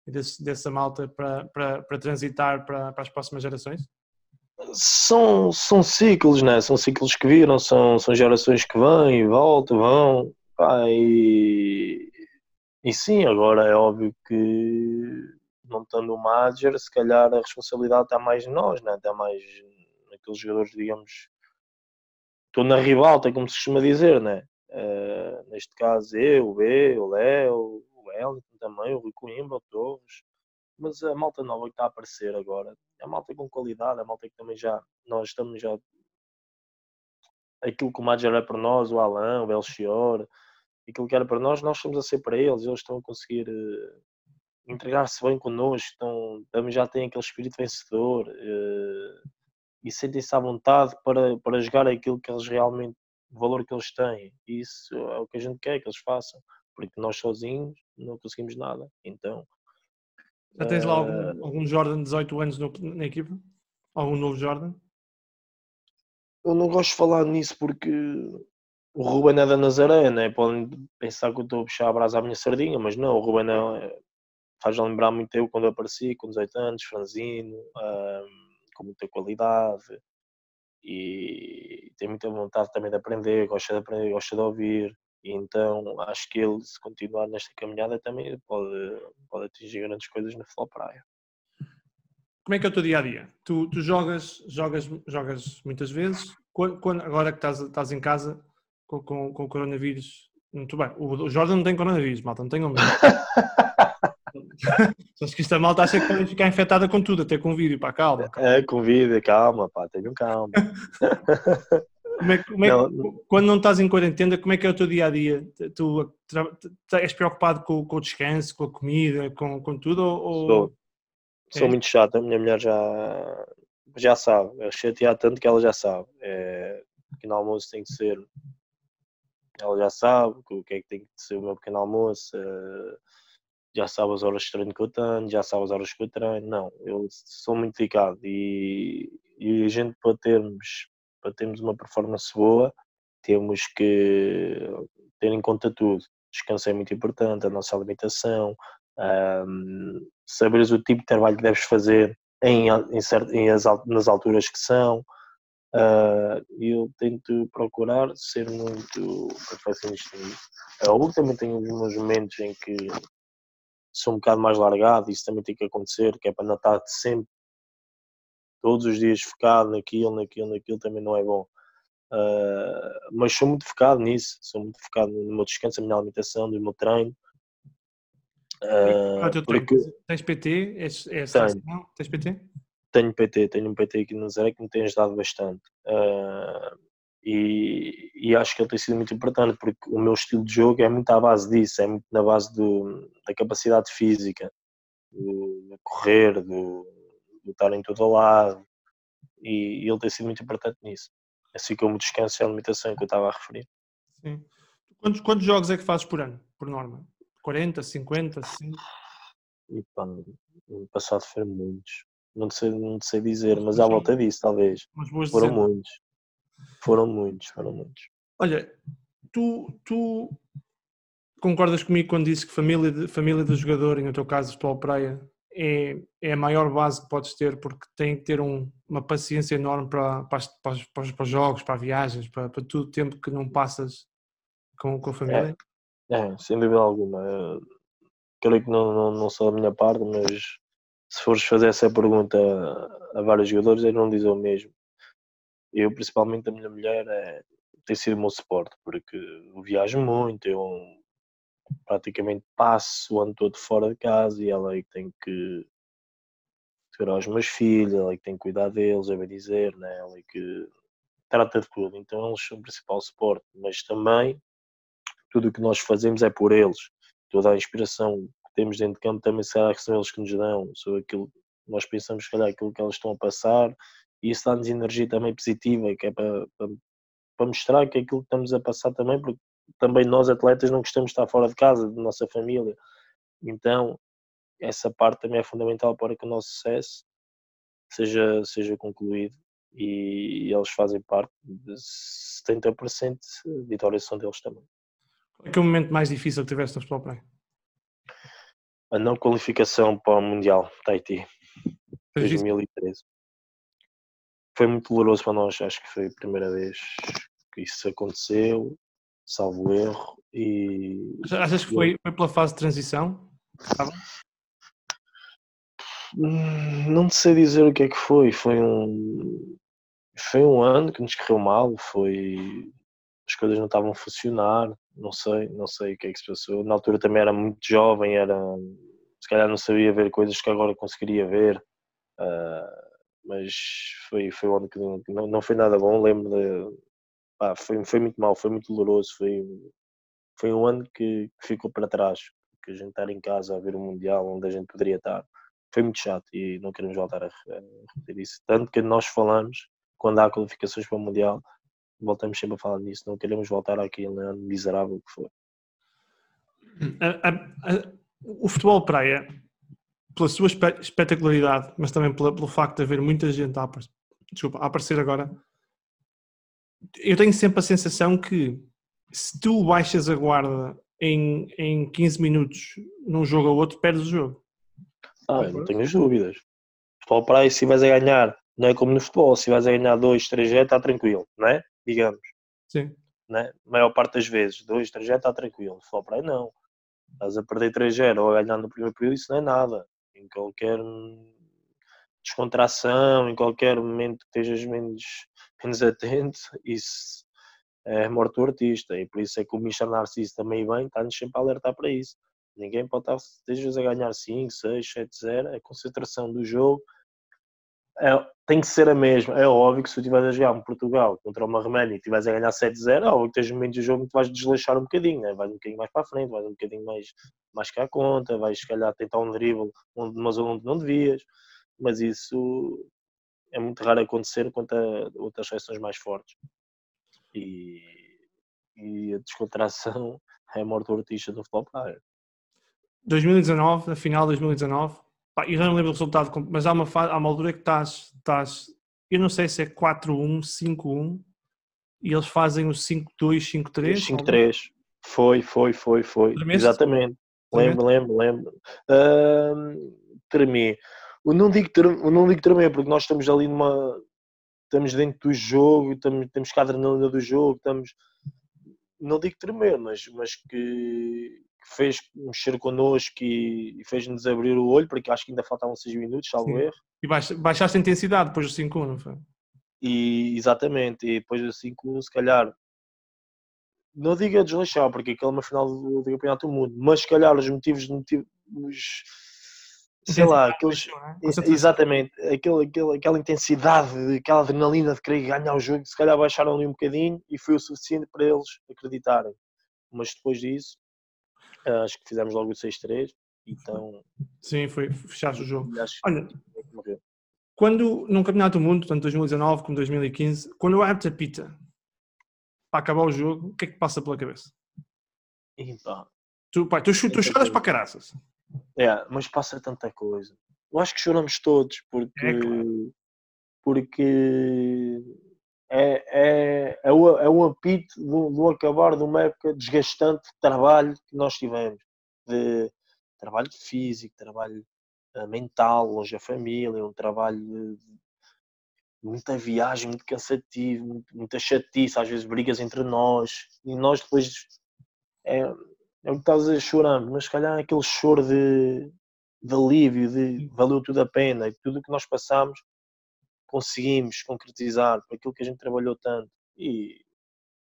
desse, dessa malta para, para, transitar para as próximas gerações? São, são ciclos, né? São ciclos que viram, são, são gerações que vêm e voltam, vão. Pá, e, e sim, agora é óbvio que não estando o Major, se calhar a responsabilidade está mais em nós, né? está mais naqueles jogadores, digamos, estou na ribalta, como se costuma dizer, né? Uh, neste caso eu, o B, o Léo, o Wellington também, o Rui Coimbra, o Torres, mas a malta nova que está a aparecer agora, a malta com qualidade, a malta que também já, nós estamos já, aquilo que o Major é para nós, o Alain, o Belchior, aquilo que era para nós, nós estamos a ser para eles, eles estão a conseguir uh, entregar-se bem connosco, estão, também já têm aquele espírito vencedor, uh, e sentem-se à vontade para, para jogar aquilo que eles realmente, o valor que eles têm. E isso é o que a gente quer que eles façam, porque nós sozinhos não conseguimos nada. Então. Já tens lá algum, uh, algum Jordan de 18 anos no, na equipa? Algum novo Jordan? Eu não gosto de falar nisso porque o Ruben é da Nazaré, né? podem pensar que eu estou a puxar a brasa à minha sardinha, mas não, o Ruben é, faz lembrar muito eu quando apareci, com 18 anos, franzino. Com muita qualidade e tem muita vontade também de aprender, gosta de aprender, gosta de ouvir. E então acho que ele, se continuar nesta caminhada, também pode, pode atingir grandes coisas na Flow Praia. Como é que é o teu dia a dia? Tu, tu jogas, jogas, jogas muitas vezes. Quando, quando agora que estás, estás em casa com, com, com, o coronavírus, Muito bem. O Jordan não tem coronavírus, malta, não tenham medo. Acho que esta malta acha que pode ficar infectada com tudo, até com vídeo, pá, calma. calma. É, com vídeo, calma, pá, tenham calma. *laughs* Como é, como é não, quando não estás em quarentena, como é que é o teu dia a dia? Tu, tu és preocupado com, com, o descanso, com a comida, com, com tudo? Ou... Sou, sou é? muito chato, a minha mulher já, já sabe. Eu chatear tanto que ela já sabe. É, pequeno almoço tem que ser. Ela já sabe o que é que tem que ser o meu pequeno almoço. É, já sabe as horas de treino que eu tenho, já sabe as horas que eu treino. Não, eu sou muito dedicado e, e a gente para termos, para termos uma performance boa, temos que ter em conta tudo. Descanso é muito importante, a nossa alimentação, um, saberes o tipo de trabalho que deves fazer em, em, em as, nas alturas que são. Uh, eu tento procurar ser muito perfeccionista nisso. Uh, também tenho meus momentos em que sou um bocado mais largado, isso também tem que acontecer, que é para não estar sempre, todos os dias focado naquilo, naquilo, naquilo, também não é bom. Uh, mas sou muito focado nisso, sou muito focado no meu descanso, na minha alimentação, no meu treino. Uh, porque... Tens PT? És, és tenho. Tens PT? Tenho PT, tenho um PT aqui no Nazaré que me tem ajudado bastante. Uh, e, e, acho que ele tem sido muito importante porque o meu estilo de jogo é muito à base disso, é muito na base do, da capacidade física, do, correr, do, do estar em todo lado e, e, ele tem sido muito importante nisso. Assim como o descanso e a limitação que eu estava a referir. Sim. Quantos, quantos jogos é que fazes por ano, por norma? 40, 50, 5? E pá, no passado foram muitos. Não sei, não sei dizer, mas à volta disso, talvez. Foram muitos. Foram muitos, foram muitos. Olha, tu, tu concordas comigo quando dizes que família, de, família do jogador, e no teu caso, futebol praia, é, é a maior base que podes ter porque tem que ter um, uma paciência enorme para, para, para, os, para, os, jogos, para viagens, para, para o tempo que não passas com, com a família? É, é sem dúvida alguma. Eu, creio que não, não, não sou da minha parte, mas se fores fazer essa pergunta a, a vários jogadores, eles não dizem o mesmo eu principalmente a minha mulher é, tem sido o meu suporte, porque eu viajo muito, eu praticamente passo o ano todo fora de casa e ela é que tem que ter os meus filhos, ela é que tem que cuidar deles, é bem dizer, né? ela é que trata de tudo, então eles são o principal suporte, mas também tudo o que nós fazemos é por eles, toda a inspiração que temos dentro de campo também será que são eles que nos dão, sobre aquilo nós pensamos, se calhar, aquilo que eles estão a passar e isso dá-nos energia também positiva, que é para, para, para, mostrar que aquilo que estamos a passar também, porque também nós atletas não gostamos de estar fora de casa, da nossa família, então essa parte também é fundamental para que o nosso sucesso seja, seja concluído e, eles fazem parte de 70% de vitórias são deles também. Qual é, que é o momento mais difícil que tiveste no futebol praia? A não qualificação para o Mundial Tahiti, 2013 foi muito doloroso para nós, acho que foi a primeira vez que isso aconteceu, salvo erro. E... Achas que foi, foi pela fase de transição? Hum, não sei dizer o que é que foi. Foi um, foi um ano que nos correu mal, foi as coisas não estavam a funcionar, não sei, não sei o que é que se passou. Na altura também era muito jovem, era se calhar não sabia ver coisas que agora conseguiria ver. Uh, mas foi, foi um ano que não, não foi nada bom. Lembro de. Pá, foi, foi muito mal, foi muito doloroso. Foi, foi um ano que, que ficou para trás. Que a gente estar em casa a ver o Mundial onde a gente poderia estar foi muito chato e não queremos voltar a, repetir isso. Tanto que nós falamos, quando há qualificações para o Mundial, voltamos sempre a falar nisso. Não queremos voltar àquele ano miserável que foi. O futebol praia pela sua espetacularidade, mas também pelo facto de haver muita gente a, desculpa, a aparecer agora, eu tenho sempre a sensação que se tu baixas a guarda em, em 15 minutos num jogo ou outro, perdes o jogo. Ah, não tenho dúvidas. Futebol para aí, se vais a ganhar, não é como no futebol, se vais a ganhar 2, 3 já está tranquilo, não é? Digamos. Sim. Né? A maior parte das vezes, 2, 3 já está tranquilo. Futebol para aí, não. Estás a perder 3-0 ou a ganhar no primeiro período, isso não é nada em qualquer descontração, em qualquer momento que estejas menos, menos atento, isso é morto o artista. E por isso é que o Michel Narciso também vem, está-nos sempre a alertar para isso. Ninguém pode estar, estejas a ganhar 5, 6, 7, 0. A concentração do jogo é, tem que ser a mesma. É óbvio que se tu estiveres a jogar um Portugal contra uma Roménia e estiveres a ganhar 7-0, é óbvio que tens momentos do jogo que vais desleixar um bocadinho, né? vais um bocadinho mais para a frente, vais um bocadinho mais, mais cá a conta, vais se calhar tentar um dribble onde, uma zona onde não devias, mas isso é muito raro acontecer contra outras seleções mais fortes. E, e a descontração *laughs* é a morte do artista do futebol praia. 2019, na final de 2019, pá, eu já não lembro o resultado, mas há uma, há uma altura que estás, estás, eu não sei se é 4-1, 5-1, e eles fazem o 5-2, 5-3. 5-3, foi, foi, foi, foi, Tremeste? exatamente. Lembro, lembro, lembro. Uh, tremi. Eu não digo, eu não digo tremer, porque nós estamos ali numa. Estamos dentro do jogo, estamos, temos que a adrenalina do jogo, estamos. Não digo tremer, mas, mas que, que fez mexer connosco e, e fez-nos abrir o olho, porque acho que ainda faltavam 6 minutos, salvo erro. E baixaste a intensidade depois do 5 não foi? E, exatamente, e depois do 5 se calhar, não digo a desleixar, porque aquela é uma final do, do Campeonato do Mundo, mas se calhar os motivos, motivos sei lá, aqueles, é? exatamente, aquele, aquele, aquela intensidade, aquela adrenalina de querer ganhar o jogo, se calhar baixaram ali um bocadinho e foi o suficiente para eles acreditarem. Mas depois disso, ah, acho que fizemos logo o 6-3, então... Sim, foi, fechaste o jogo. Olha, quando, num Campeonato do Mundo, tanto 2019 como 2015, quando o árbitro apita para acabar o jogo, o que é que passa pela cabeça? E, pá, tu, pá, tu, tu, tu choras para caraças. É, mas passa tanta coisa. Eu acho que choramos todos, porque... É, claro. Porque é, é, é, o, é o apito do, do acabar de uma época desgastante de trabalho que nós tivemos. De trabalho físico, trabalho uh, mental, longe da família, um trabalho de, muita viagem, muito cansativo, muita chatice, às vezes brigas entre nós, e nós depois é, é o que estás a dizer, chorando, mas se calhar aquele choro de, de alívio, de valeu tudo a pena, e tudo o que nós passamos conseguimos concretizar por aquilo que a gente trabalhou tanto. E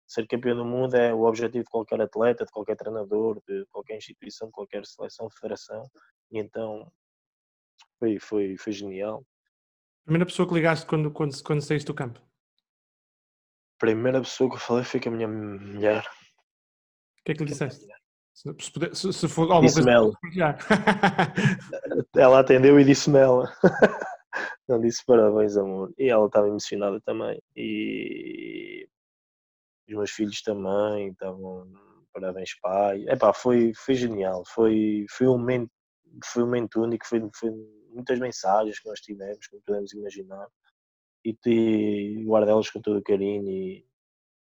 ser campeão do mundo é o objetivo de qualquer atleta, de qualquer treinador, de qualquer instituição, de qualquer seleção, federação. E então foi, foi, foi genial. Primeira pessoa que ligaste quando, quando, quando saíste do campo? Primeira pessoa que eu falei foi com a minha mulher. O que é que lhe disseste? Se, se, se for alguma disse coisa. *laughs* ela atendeu e disse-me *laughs* ela. Não disse parabéns, amor. E ela estava emocionada também. E os meus filhos também estavam parabéns pai. Epá, foi, foi genial. Foi, foi, um momento, foi um momento único. Foi, foi muitas mensagens que nós tivemos, como podemos imaginar. E, e guardá-las com todo o carinho. E,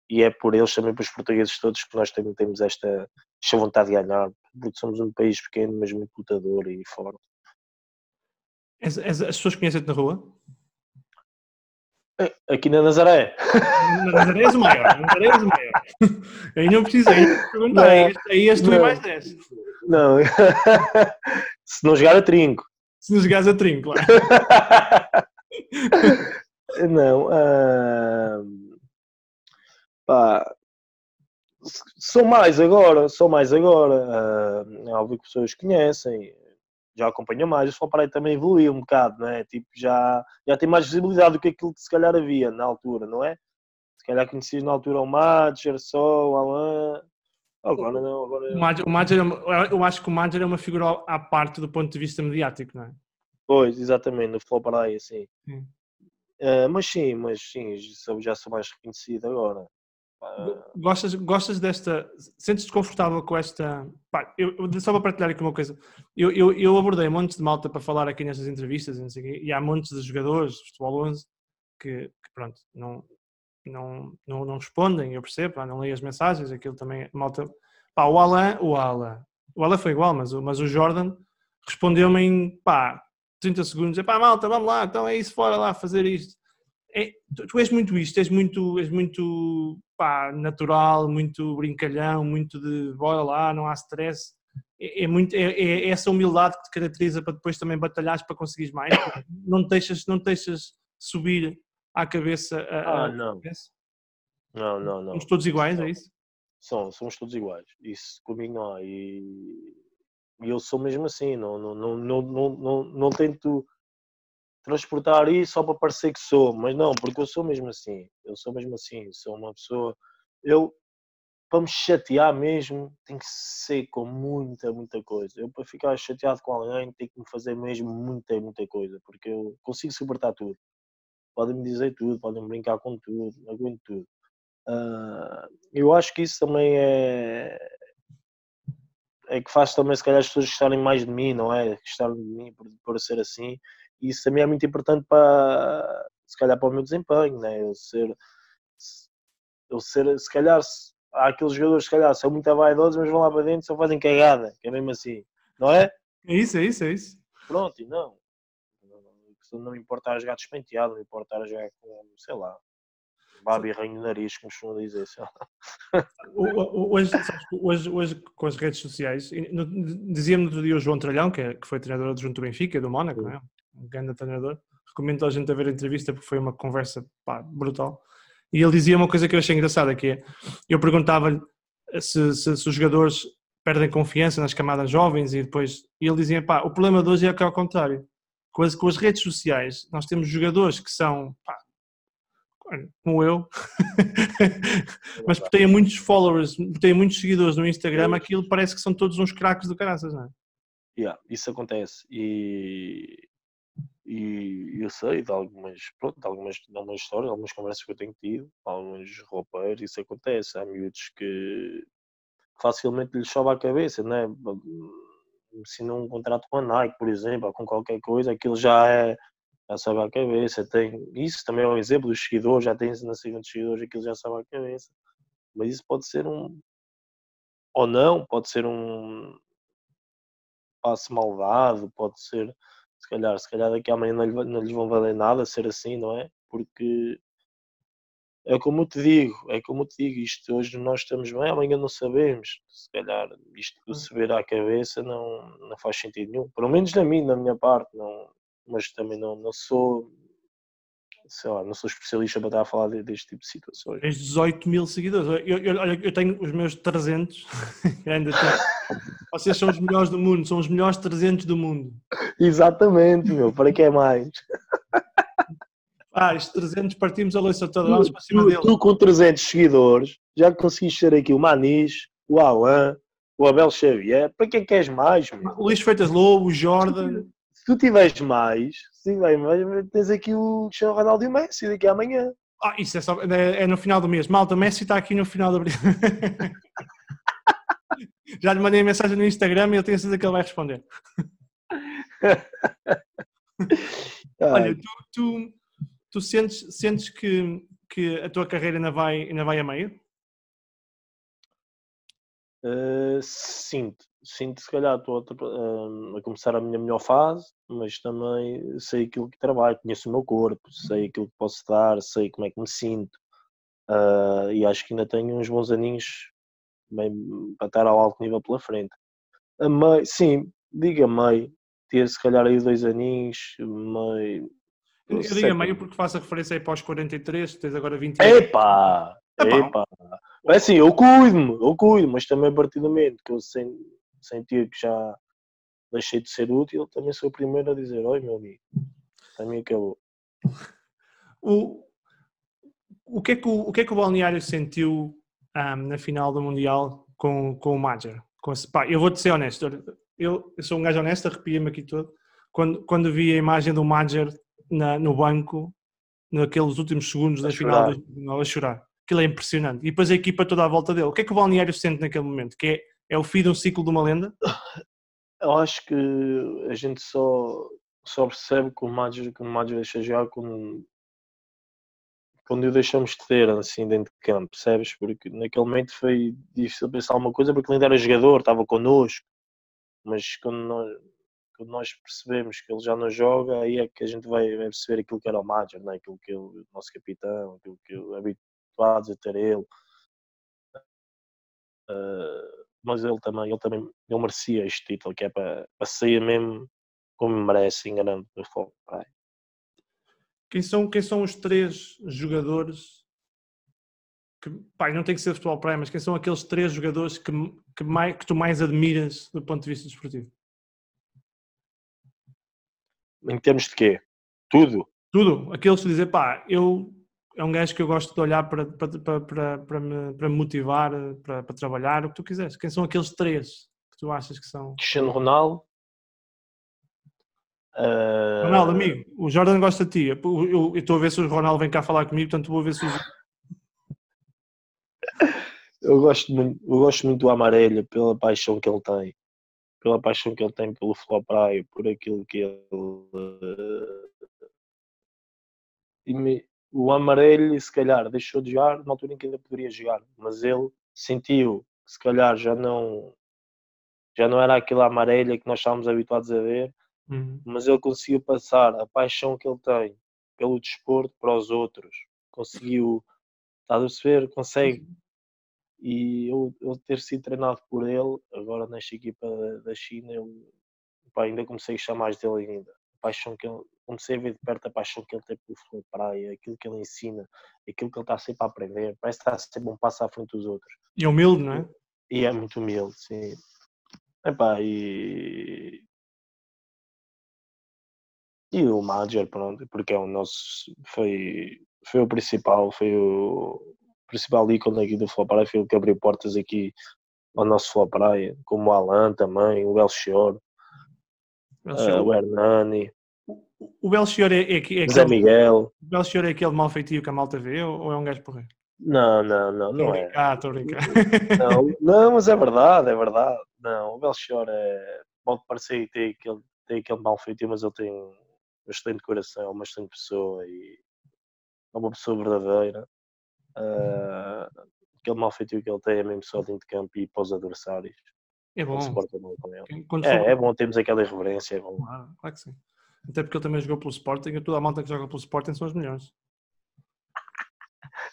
e é por eles também, para os portugueses todos, que nós também temos esta, esta vontade de ganhar. Porque somos um país pequeno, mas muito lutador e forte. As, as, as pessoas conhecem-te na rua? É, aqui na Nazaré. Na Nazaré és o maior. Na Nazaré és o maior. *laughs* Aí não precisei perguntar. Aí, aí és tu e mais 10. Não. *laughs* Se não jogar a trinco. Se não jogares a trinco, claro. *laughs* não. Uh, pá, sou mais agora. Sou mais agora. Uh, é óbvio que pessoas conhecem já acompanha mais, o Futebol também evoluiu um bocado, não é? Tipo, já, já tem mais visibilidade do que aquilo que se calhar havia na altura, não é? Se calhar conhecias na altura o Madger, só o Alain. Agora não, agora... O Madger, é eu acho que o Madger é uma figura à parte do ponto de vista mediático, não é? Pois, exatamente, no futebol para aí, sim. Uh, mas sim, mas sim, já sou mais reconhecido agora. Gostas, gostas desta. Sentes-te confortável com esta. Pá, eu, só para partilhar aqui uma coisa. Eu, eu, eu abordei montes de malta para falar aqui nestas entrevistas e, e há montes de jogadores de futebol 11 que, que, pronto, não, não, não, não respondem. Eu percebo, pá, não leio as mensagens. Aquilo também. Malta. Pá, o Alan, o Alan. O Alan foi igual, mas, mas o Jordan respondeu-me em pá, 30 segundos. É pá, malta, vamos lá, então é isso, fora lá fazer isto é, tu, és muito isto, és muito, és muito pá, natural, muito brincalhão, muito de bora lá, não há stress. É, é muito, é, é, essa humildade que te caracteriza para depois também batalhares para conseguires mais. *coughs* Não te deixas, não te deixas subir à cabeça. A, ah, não. Não, não, não. Somos todos iguais, não. é isso? São, somos todos iguais. Isso comigo não há. E, e eu sou mesmo assim, não, não, não, não, não, não, não tento transportar isso só para parecer que sou, mas não, porque eu sou mesmo assim. Eu sou mesmo assim, sou uma pessoa. Eu, para me chatear mesmo, tem que ser com muita, muita coisa. Eu, para ficar chateado com alguém, tenho que me fazer mesmo muita, muita coisa, porque eu consigo suportar tudo. Podem me dizer tudo, podem brincar com tudo, aguento tudo. Uh, eu acho que isso também é, é que faz também, se calhar, as pessoas gostarem mais de mim, não é? Gostarem de mim por, por ser assim. Isso também é muito importante para, se calhar, para o meu desempenho, né? Eu ser, eu ser se calhar, há aqueles jogadores, se calhar, são muito vaidosos, mas vão lá para dentro e só fazem cagada, que é mesmo assim, não é? *laughs* É isso, é isso, é isso. Pronto, e não. Não, me importa a jogar despenteado, não me importa a jogar com, sei lá, Babi Rainho Nariz, como costumam dizer. hoje, hoje, hoje, com as redes sociais, dizia-me no outro dia o João Tralhão, que, é, que foi treinador adjunto do Benfica, do Mónaco, não é? Um grande treinador. Recomendo a gente a ver a entrevista porque foi uma conversa pá, brutal. E ele dizia uma coisa que eu achei engraçada, que é, eu perguntava-lhe se, se, se, os jogadores perdem confiança nas camadas jovens e depois, e ele dizia, pá, o problema de hoje é que é ao contrário. Com as, com as redes sociais, nós temos jogadores que são, pá, como eu, *laughs* mas terem muitos followers, terem muitos seguidores no Instagram, aquilo parece que são todos uns craques do caraças, não é? Yeah, isso acontece e, e eu sei de algumas, pronto, de algumas, de algumas histórias, algumas conversas que eu tenho tido, alguns roupeiros, isso acontece. Há miúdos que facilmente lhes sobe a cabeça, né? Se não um contrato com a Nike, por exemplo, ou com qualquer coisa, aquilo já é já sabe a cabeça. Tem, isso também é um exemplo dos seguidores, já tem na segunda de seguidores, aquilo já sabe a cabeça. Mas isso pode ser um. Ou não, pode ser um passo malvado, pode ser. Se calhar, se calhar daqui a amanhã não, lhe, não lhes vão valer nada ser assim, não é? Porque é como eu te digo, é como eu te digo, isto hoje nós estamos bem, amanhã não sabemos. Se calhar isto de hum. se ver à cabeça não, não faz sentido nenhum. Pelo menos na minha, na minha parte, não, mas também não, não sou sei lá, não sou especialista para estar a falar deste tipo de situações. Tens 18 mil seguidores. Eu, eu, olha, eu tenho os meus 300. *laughs* ainda tenho. Vocês são os melhores do mundo, são os melhores 300 do mundo. Exatamente, meu, para que é mais? Ah, estes 300 partimos a louça toda, vamos para cima tu, dele. Tu com 300 seguidores, já conseguiste ser aqui o Manis, o Alan, o Abel Xavier, para que é que queres mais, meu? Luís Freitas Lobo, o Jordan se tu tiveres mais, sim, bem, mas tens aqui o Cristiano Ronaldo e o Messi daqui a amanhã. Ah, isso é, só, é, é no final do mês. Malta, o Messi está aqui no final do abril. *laughs* Já lhe mandei mensagem no Instagram e eu tenho certeza que ele vai responder. *laughs* Olha, tu, tu, tu, sentes, sentes que, que a tua carreira ainda vai, ainda vai a meio? Uh, sinto, sinto se calhar estou a, a, começar a minha melhor fase, mas também sei aquilo que trabalho, conheço o meu corpo, sei aquilo que posso dar, sei como é que me sinto uh, e acho que ainda tenho uns bons aninhos bem, para estar ao alto nível pela frente. A meio, sim, diga meio, ter se calhar aí dois aninhos, meio. Eu, eu digo meio porque faço a referência aí para os 43, tens agora 20 anos. Epá! Epá! É assim, eu cuido-me, eu cuido, mas também a partir do momento que eu sentir que já deixei de ser útil, também sou o primeiro a dizer, oi meu amigo, também acabou. *laughs* O, o, que é que o, o que é que o Balneário sentiu um, na final do Mundial com, com o Major? Com esse, pá, eu vou-te ser honesto, eu, eu, sou um gajo honesto, arrepia-me aqui todo, quando, quando vi a imagem do Major na, no banco, naqueles últimos segundos da final, a chorar. Aquilo é impressionante. E depois a equipa toda à volta dele. O que é que o Balneário sente naquele momento? Que é, é o fim de um ciclo de uma lenda? *laughs* Eu acho que a gente só, só percebe que o Major, que o Major deixa jogar quando, quando o deixamos de ter assim dentro de campo, percebes? Porque naquele momento foi difícil pensar alguma coisa porque ele ainda era jogador, estava connosco, mas quando nós, quando nós percebemos que ele já não joga, aí é que a gente vai, perceber aquilo que era o Major, né? aquilo que ele, o nosso capitão, aquilo que habituados a ter ele. Uh, mas ele também, ele também ele merecia este título, que é para, para sair mesmo como merece, enganando o fogo. Quem são, quem são os três jogadores que pá, não tem que ser futebol praia, mas quem são aqueles três jogadores que, que, mais, que tu mais admiras do ponto de vista desportivo? Em termos de quê? Tudo? Tudo. Aqueles que dizem, pá, eu é um gajo que eu gosto de olhar para, para, para, para, para, me, para me motivar, para, para trabalhar, o que tu quiseres. Quem são aqueles três que tu achas que são? Cristiano Ronaldo. Uh... Ronaldo, amigo, o Jordan gosta de ti. Eu, eu, eu estou a ver se o Ronaldo vem cá falar comigo, portanto vou ver se o. eu, gosto muito, eu gosto muito do Amarelho pela paixão que ele tem. Pela paixão que ele tem pelo futebol praia, por aquilo que ele. Uh... E me, o amarelo, se calhar, deixou de jogar na altura em que ainda poderia jogar, mas ele sentiu que se calhar já não já não era aquele amarelo que nós estávamos habituados a ver, uhum. mas ele conseguiu passar a paixão que ele tem pelo desporto para os outros. Conseguiu, estás a perceber? Consegue. Uhum. E eu, eu ter sido treinado por ele, agora nesta equipa da China, eu pá, ainda comecei a gostar mais dele ainda. A paixão que ele, comecei a ver de perto a paixão que ele tem pelo futebol de praia, aquilo que ele ensina, aquilo que ele está sempre a aprender, parece que está sempre um passo à frente dos outros. E é humilde, não é? E é muito humilde, sim. Epá, e... E o Major, pronto, porque é o nosso, foi, foi o principal, foi o principal ícone aqui do Futebol Praia, foi o que abriu portas aqui ao nosso Futebol Praia, como o Alan também, o Belchior, uh, o Hernani, o Belchior é, é, é aquele. Zé Miguel. O Belchior é aquele mal feitio que a malta vê ou é um gajo porreiro? Não, não, não, não é. Ah, estou a brincar. Não, *laughs* não, mas é verdade, é verdade. Não, o Belchior é. Pode parecer e tem aquele, tem aquele mal feitio, mas ele tem um excelente coração, uma excelente pessoa e é uma pessoa verdadeira. Uh, aquele mal feitio que ele tem é mesmo só dentro de campo e para os adversários. É bom. ele. É, é bom termos aquela irreverência. É bom. Claro, claro que sim. Até porque ele também jogou pelo Sporting e toda a malta que joga pelo Sporting são os melhores.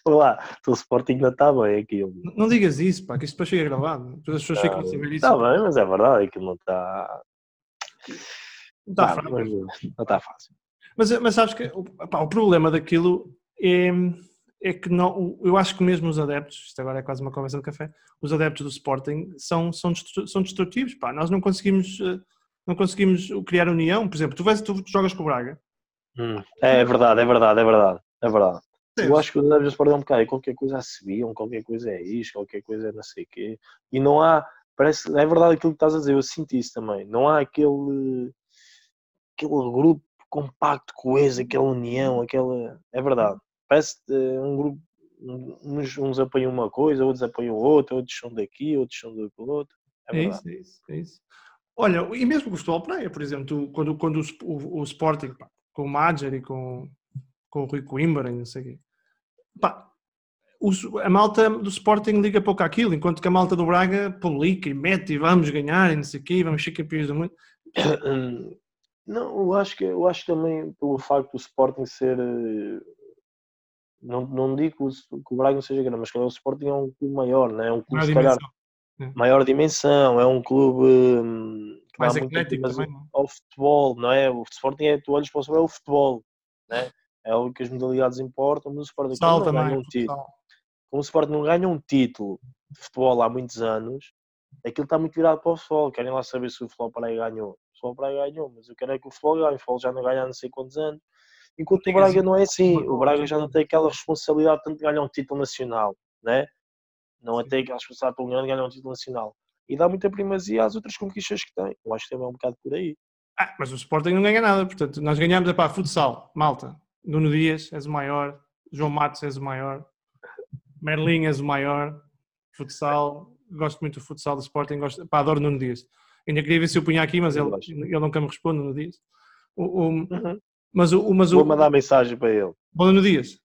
Olá, o Sporting ainda está bem aquilo. Não, não digas isso, pá, que isto depois fica gravado. Depois as pessoas ficam a saber isso. Está bem, mas é verdade, aquilo não está. Não está fácil. Não está fácil. Mas, mas sabes que pá, o problema daquilo é, é que não, eu acho que mesmo os adeptos, isto agora é quase uma conversa de café, os adeptos do Sporting são, são, são destrutivos. Pá. Nós não conseguimos eh, não conseguimos criar união. Por exemplo, tu, vais, tu, jogas com o Braga. Hum. É verdade, é verdade, é verdade. É verdade. Sim. Eu acho que os adeptos do Sporting é um bocado, qualquer coisa subiam, qualquer coisa é isto, qualquer coisa é não sei o quê. E não há, parece, é verdade aquilo que estás a dizer, eu sinto isso também. Não há aquele, aquele grupo compacto, coeso, aquela união, aquela. É verdade. Parece eh, um grupo, uns, uns apoiam uma coisa, outros apoiam outra, outros são daqui, outros são do outro. É, é isso, é isso, é isso. Olha, e mesmo com o futebol praia, por exemplo, quando, quando o, o, o, Sporting, pá, com o Madger e com, com o Rui Coimbra e não sei o quê, pá, a malta do Sporting liga pouco àquilo, enquanto que a malta do Braga publica e mete e vamos ganhar e não sei o quê, vamos ser campeões do mundo. *coughs* Não, eu acho que eu acho também pelo facto do Sporting ser eh, não, não digo que o, Braga não seja grande, mas que o Sporting é um clube maior, né? é um clube se calhar é. maior dimensão, é um clube hum, que mais eclético também, não? ao futebol, não é? O Sporting é, tu olhas para o futebol, é o futebol, né? é o que as modalidades importam, mas o Sporting não ganha um título. Como o Sporting não ganha um título de futebol há muitos anos, aquilo está muito virado para o futebol. Querem lá saber se o futebol para aí ganhou. O futebol para aí ganhou, mas eu quero é que o futebol ganhe. O futebol já não ganha há não sei quantos anos. Enquanto o Braga não é assim. O Braga já não tem aquela responsabilidade tanto de ganhar um título nacional, né? Não é ter aquela responsabilidade pelo ganhar ganhar um título nacional. E dá muita primazia às outras conquistas que tem. Eu acho que também é um bocado por aí. Ah, mas o Sporting não ganha nada, portanto, nós ganhamos é para futsal, malta. Nuno Dias és o maior, João Matos és o maior, Merlin és o maior, futsal, gosto muito do futsal do Sporting, gosto, pá, adoro Nuno Dias. Ainda queria ver se eu punha aqui, mas ele, ele nunca me responde, Nuno Dias. O, o, uhum. Mas o, mas Vou mandar mensagem para ele. Bom, Nuno Dias.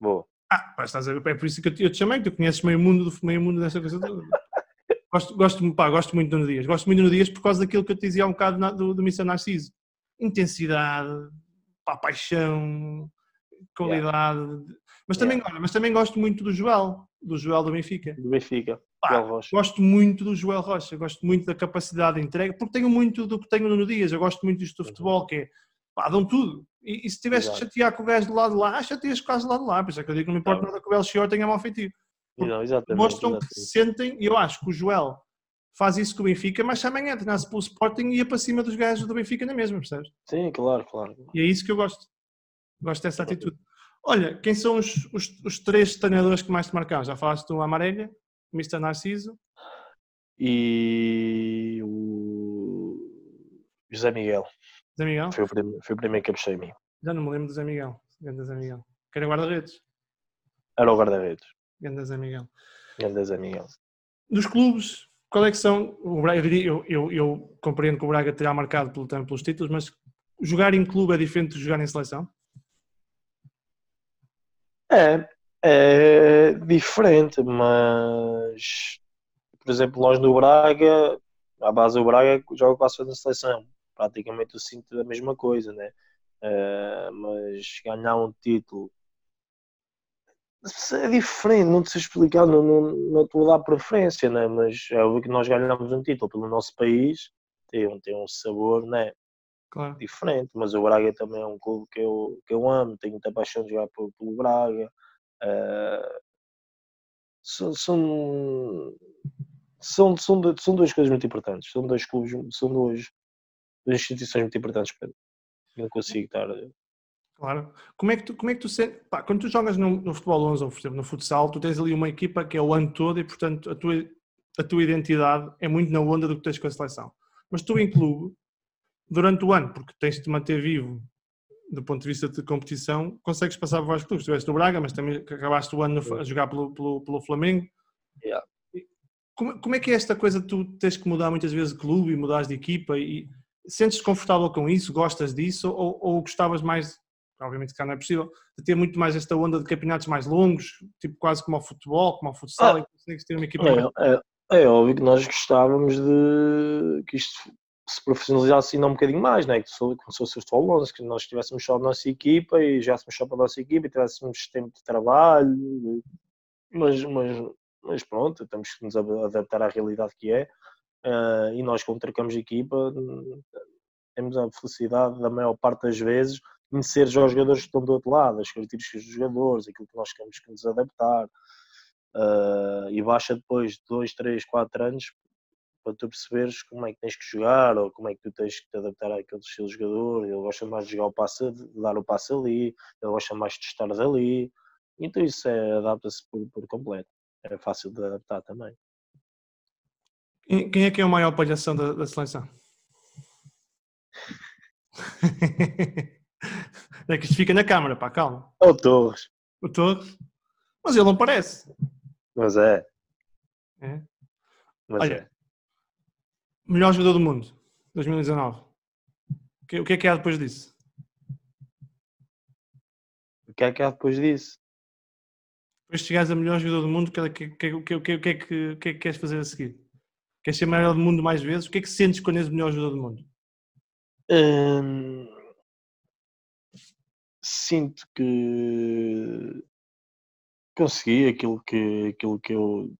Vou. Ah, pá, estás a ver, é por isso que eu te, eu te chamei, tu conheces meio mundo, meio mundo dessa coisa toda. *laughs* gosto, gosto, pá, gosto muito do Nuno Dias. Gosto muito do Nuno Dias por causa daquilo que eu te dizia há um bocado na, do, do Missão Narciso. Intensidade, pá, paixão, qualidade. Yeah. Mas, também, yeah. olha, mas também gosto muito do Joel, do Joel do Benfica. Do Benfica. Pá, gosto muito do Joel Rocha, gosto muito da capacidade de entrega, porque tenho muito do que tenho no Dias. Eu gosto muito disto do uhum. futebol, que é pá, dão tudo. E, e se tivesse que chatear com o gajo do lado de lá, chateias gajo do lado de lá. Por isso é que eu digo que não me importa nada que o Belchior tenha mal feitiço. Não, exatamente, Mostram que sentem, e eu acho que o Joel faz isso com o Benfica, mas se amanhã treinasse pelo Sporting ia para cima dos gajos do Benfica na mesma, percebes? Sim, claro, claro. E é isso que eu gosto. Gosto dessa atitude. Olha, quem são os, os, os três treinadores que mais te marcaram? Já falaste do Amarelha, o Mr. Narciso, E o José Miguel Zé Miguel. foi o primeiro, foi o primeiro que apostei em mim. Já não me lembro do Zé Miguel. Ganda Zé Miguel. Que era guarda-redes. Era o guarda-redes. Ganda Zé Miguel. Grande José Miguel. Dos clubes, qual é que são? O Braga, eu, eu, eu, compreendo que o Braga terá marcado pelo tempo pelos títulos, mas jogar em clube é diferente de jogar em seleção? É, é diferente, mas por exemplo, nós no Braga, a base do Braga joga quase na seleção. Praticamente eu sinto a mesma coisa, né? Eh, mas ganhar um título é diferente, não te sei explicar, não, não, não estou a dar preferência, né? Mas é óbvio que nós ganhamos um título pelo nosso país, tem, um- tem um sabor, né? Claro. diferente, mas o Braga também é um clube que eu, que eu amo, tenho muita paixão de jogar pelo, pelo Braga. eh, são, são, são, são, são duas coisas muito importantes, são dois clubes, são duas, duas instituições muito importantes para mim. Não consigo estar. Claro. Como é que tu, como é que tu sentes? pá, quando tu jogas no, no futebol 11 ou por exemplo, no futsal, tu tens ali uma equipa que é o ano todo e, portanto, a tua, a tua identidade é muito na onda do que tens com a seleção. Mas tu, em clube, durante o ano, porque tens de te manter vivo do ponto de vista de competição, consegues passar por vários clubes. Tu estiveste no Braga, mas também acabaste o ano no- a jogar pelo, pelo, pelo Flamengo. Yeah. Como, como é que é esta coisa de tu tens que mudar muitas vezes de clube e mudares de equipa e sentes-te confortável com isso? Gostas disso? Ou, ou gostavas mais, obviamente que cá não é possível, de ter muito mais esta onda de campeonatos mais longos, tipo quase como ao futebol, como ao futsal, Ah. que consegues ter uma equipa. É, é, é óbvio que nós gostávamos de que isto se profissionalizasse ainda um bocadinho mais, né? que sou, como se fosse o futebol 11, que nós tivéssemos só a nossa equipa e jogássemos só para a nossa equipa e tivéssemos tempo de trabalho, mas, mas, mas pronto, temos que nos adaptar à realidade que é. Eh, e nós, quando trocamos de equipa, temos a felicidade, da maior parte das vezes, conhecer já os jogadores que estão do outro lado, as características dos jogadores, aquilo que nós temos que nos adaptar. eh, e baixa depois de 2, 3, 4 anos para tu perceberes como é que tens que jogar ou como é que tu tens que te adaptar àquele estilo de jogador. Ele gosta mais de jogar o passe, de dar o passe ali, ele gosta mais de estar ali. Então isso é, adapta-se por, por completo. É fácil de adaptar também. Quem é que é o maior palhação da, da seleção? *laughs* é que isto fica na câmara, pá, calma. É o Torres, O Torres. Mas ele não parece. mas é. É. Mas Olha, é. Melhor jogador do mundo, 2019. O que, o que é que há depois disso? O que é que há depois disso? Depois de chegares a melhor jogador do mundo, o que, é que, que, que, que, é que é que queres fazer a seguir? Queres ser melhor do mundo mais vezes? O que é que sentes quando és o melhor jogador do mundo? Hum, sinto que consegui aquilo que, aquilo que eu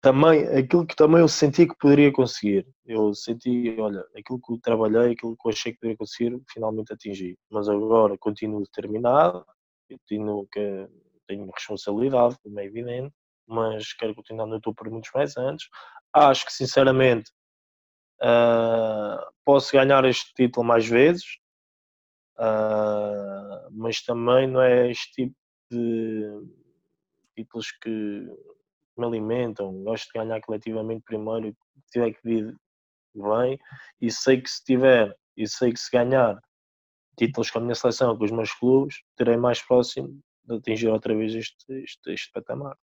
também, aquilo que também eu senti que poderia conseguir. Eu senti, olha, aquilo que trabalhei, aquilo que eu achei que poderia conseguir, finalmente atingi. Mas agora continuo determinado, tenho, que, tenho responsabilidade, como é evidente, mas quero continuar no topo por muitos mais anos. Acho que, sinceramente, ah, posso ganhar este título mais vezes, ah, mas também não é este tipo de títulos que me alimentam. Gosto de ganhar coletivamente primeiro, e tiver que vir bem, e sei que se tiver, e sei que se ganhar títulos com a minha seleção, com os meus clubes, terei mais próximo de atingir outra vez este, este, este patamar.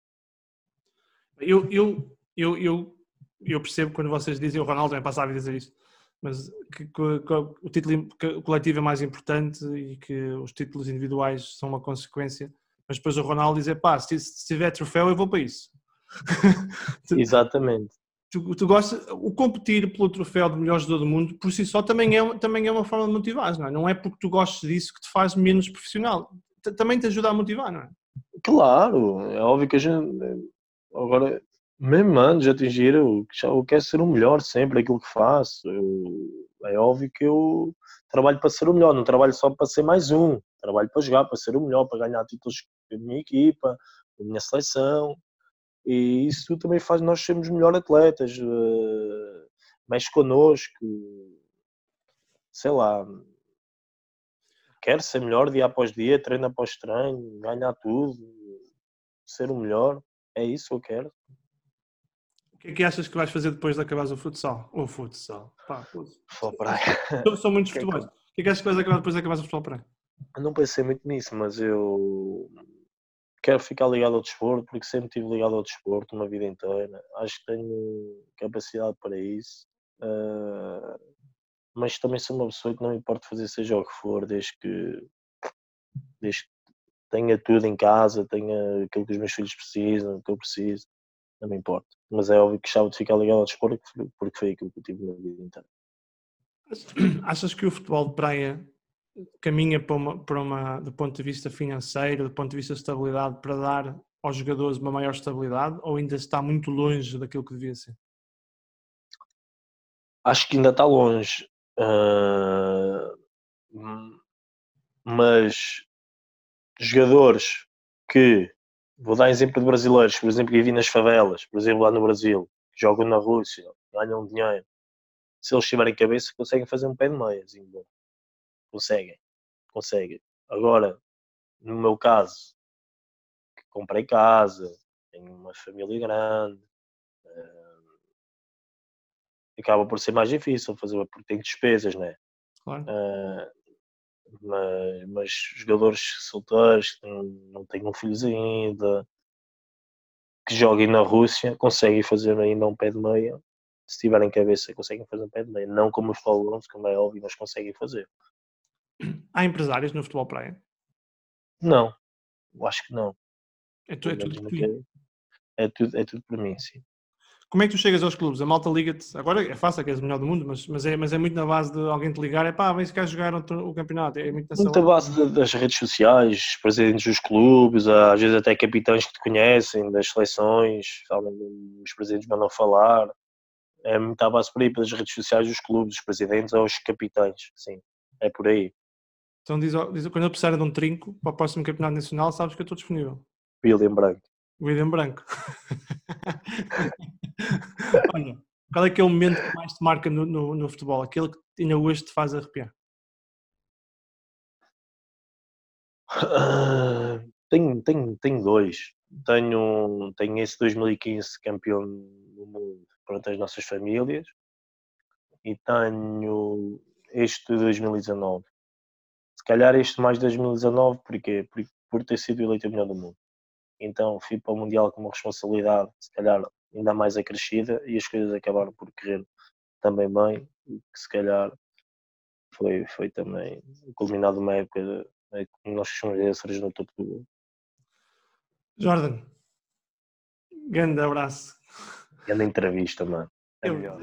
Eu, eu, eu, eu, eu percebo quando vocês dizem, o Ronaldo também passava a dizer isto, mas que, que- que o título coletivo é mais importante e que os títulos individuais são uma consequência. Mas depois o Ronaldo dizer, pá, se, se tiver troféu eu vou para isso. *laughs* Tu- Exatamente. tu, tu gostas, o competir pelo troféu de melhor jogador do mundo por si só também é, também é uma forma de motivar, não é? Não é porque tu gostes disso que te faz menos profissional. T- Também te ajuda a motivar, não é? Claro, é óbvio que a gente agora mesmo antes de atingir, eu, eu quero ser o melhor sempre aquilo que faço. Eu- é óbvio que eu trabalho para ser o melhor, não trabalho só para ser mais um, trabalho para jogar, para ser o melhor, para ganhar títulos com a minha equipa, com a minha seleção. E isso também faz nós sermos melhor atletas, uh, mexe connosco, sei lá, quer ser melhor dia após dia, treino após treino, ganhar tudo, ser o melhor, é isso que eu quero. O que é que achas que vais fazer depois de acabares o futsal? O futsal, pá, futebol praia. São muitos *laughs* futebols. O que é que achas que vais acabar depois de acabares o futebol praia? Não pensei muito nisso, mas eu quero ficar ligado ao desporto, porque sempre estive ligado ao desporto uma vida inteira. Acho que tenho capacidade para isso. Uh, mas também sou uma pessoa que não me importa fazer seja o que for, desde que, desde que tenha tudo em casa, tenha aquilo que os meus filhos precisam, o que eu preciso, não me importa. Mas é óbvio que gostava de ficar ligado ao desporto porque foi aquilo que eu tive na vida inteira. *clears throat* Achas que o futebol de praia caminha para uma, para uma, do ponto de vista financeiro, do ponto de vista de estabilidade, para dar aos jogadores uma maior estabilidade ou ainda está muito longe daquilo que devia ser? Acho que ainda está longe. Uh, mas jogadores que, vou dar exemplo de brasileiros, por exemplo, que vivem nas favelas, por exemplo, lá no Brasil, jogam na Rússia, ganham dinheiro. Se eles tiverem cabeça, conseguem fazer um pé de meia. Assim, conseguem, conseguem. Agora, no meu caso, que comprei casa, tenho uma família grande, uh, acaba por ser mais difícil fazer, porque tenho despesas, né? Claro. Uh, mas, mas, jogadores solteiros que não tenham filhos ainda, que joguem na Rússia, conseguem fazer ainda um pé de meia. Se tiverem cabeça, conseguem fazer um pé de meia. Não como os Paulo como é óbvio, mas conseguem fazer. Há empresários no futebol praia? Não, eu acho que não. É, tu, é tudo é, é, tudo, é tudo por mim, sim. Como é que tu chegas aos clubes? A malta liga-te, agora é fácil, que és o melhor do mundo, mas, mas, é, mas é muito na base de alguém te ligar, é pá, vem se quer jogar o, campeonato. É muito Muita base de, das redes sociais, presidentes dos clubes, às vezes até capitães que te conhecem, das seleções, os presidentes mandam falar. É muita base por aí, pelas redes sociais dos clubes, dos presidentes aos capitães, sim, é por aí. Então diz, diz quando eu precisar de um trinco para o próximo campeonato nacional, sabes que eu estou disponível. William Branco. William Branco. *laughs* *laughs* Olha, qual é que é o momento que mais te marca no, no, no futebol? Aquele que ainda hoje te faz arrepiar? Uh, tenho, tenho, tenho dois. Tenho, tenho esse 2015 campeão do mundo para as nossas famílias e tenho este 2019 calhar este mais 2019, porque por, por ter sido eleito o melhor do mundo. Então fui para o Mundial com uma responsabilidade, se calhar ainda mais acrescida, e as coisas acabaram por correr também bem, que se calhar foi, foi também culminado uma época de, de nós costumamos dizer no topo do mundo. Jordan, grande abraço. Grande entrevista, mano. É Eu... melhor.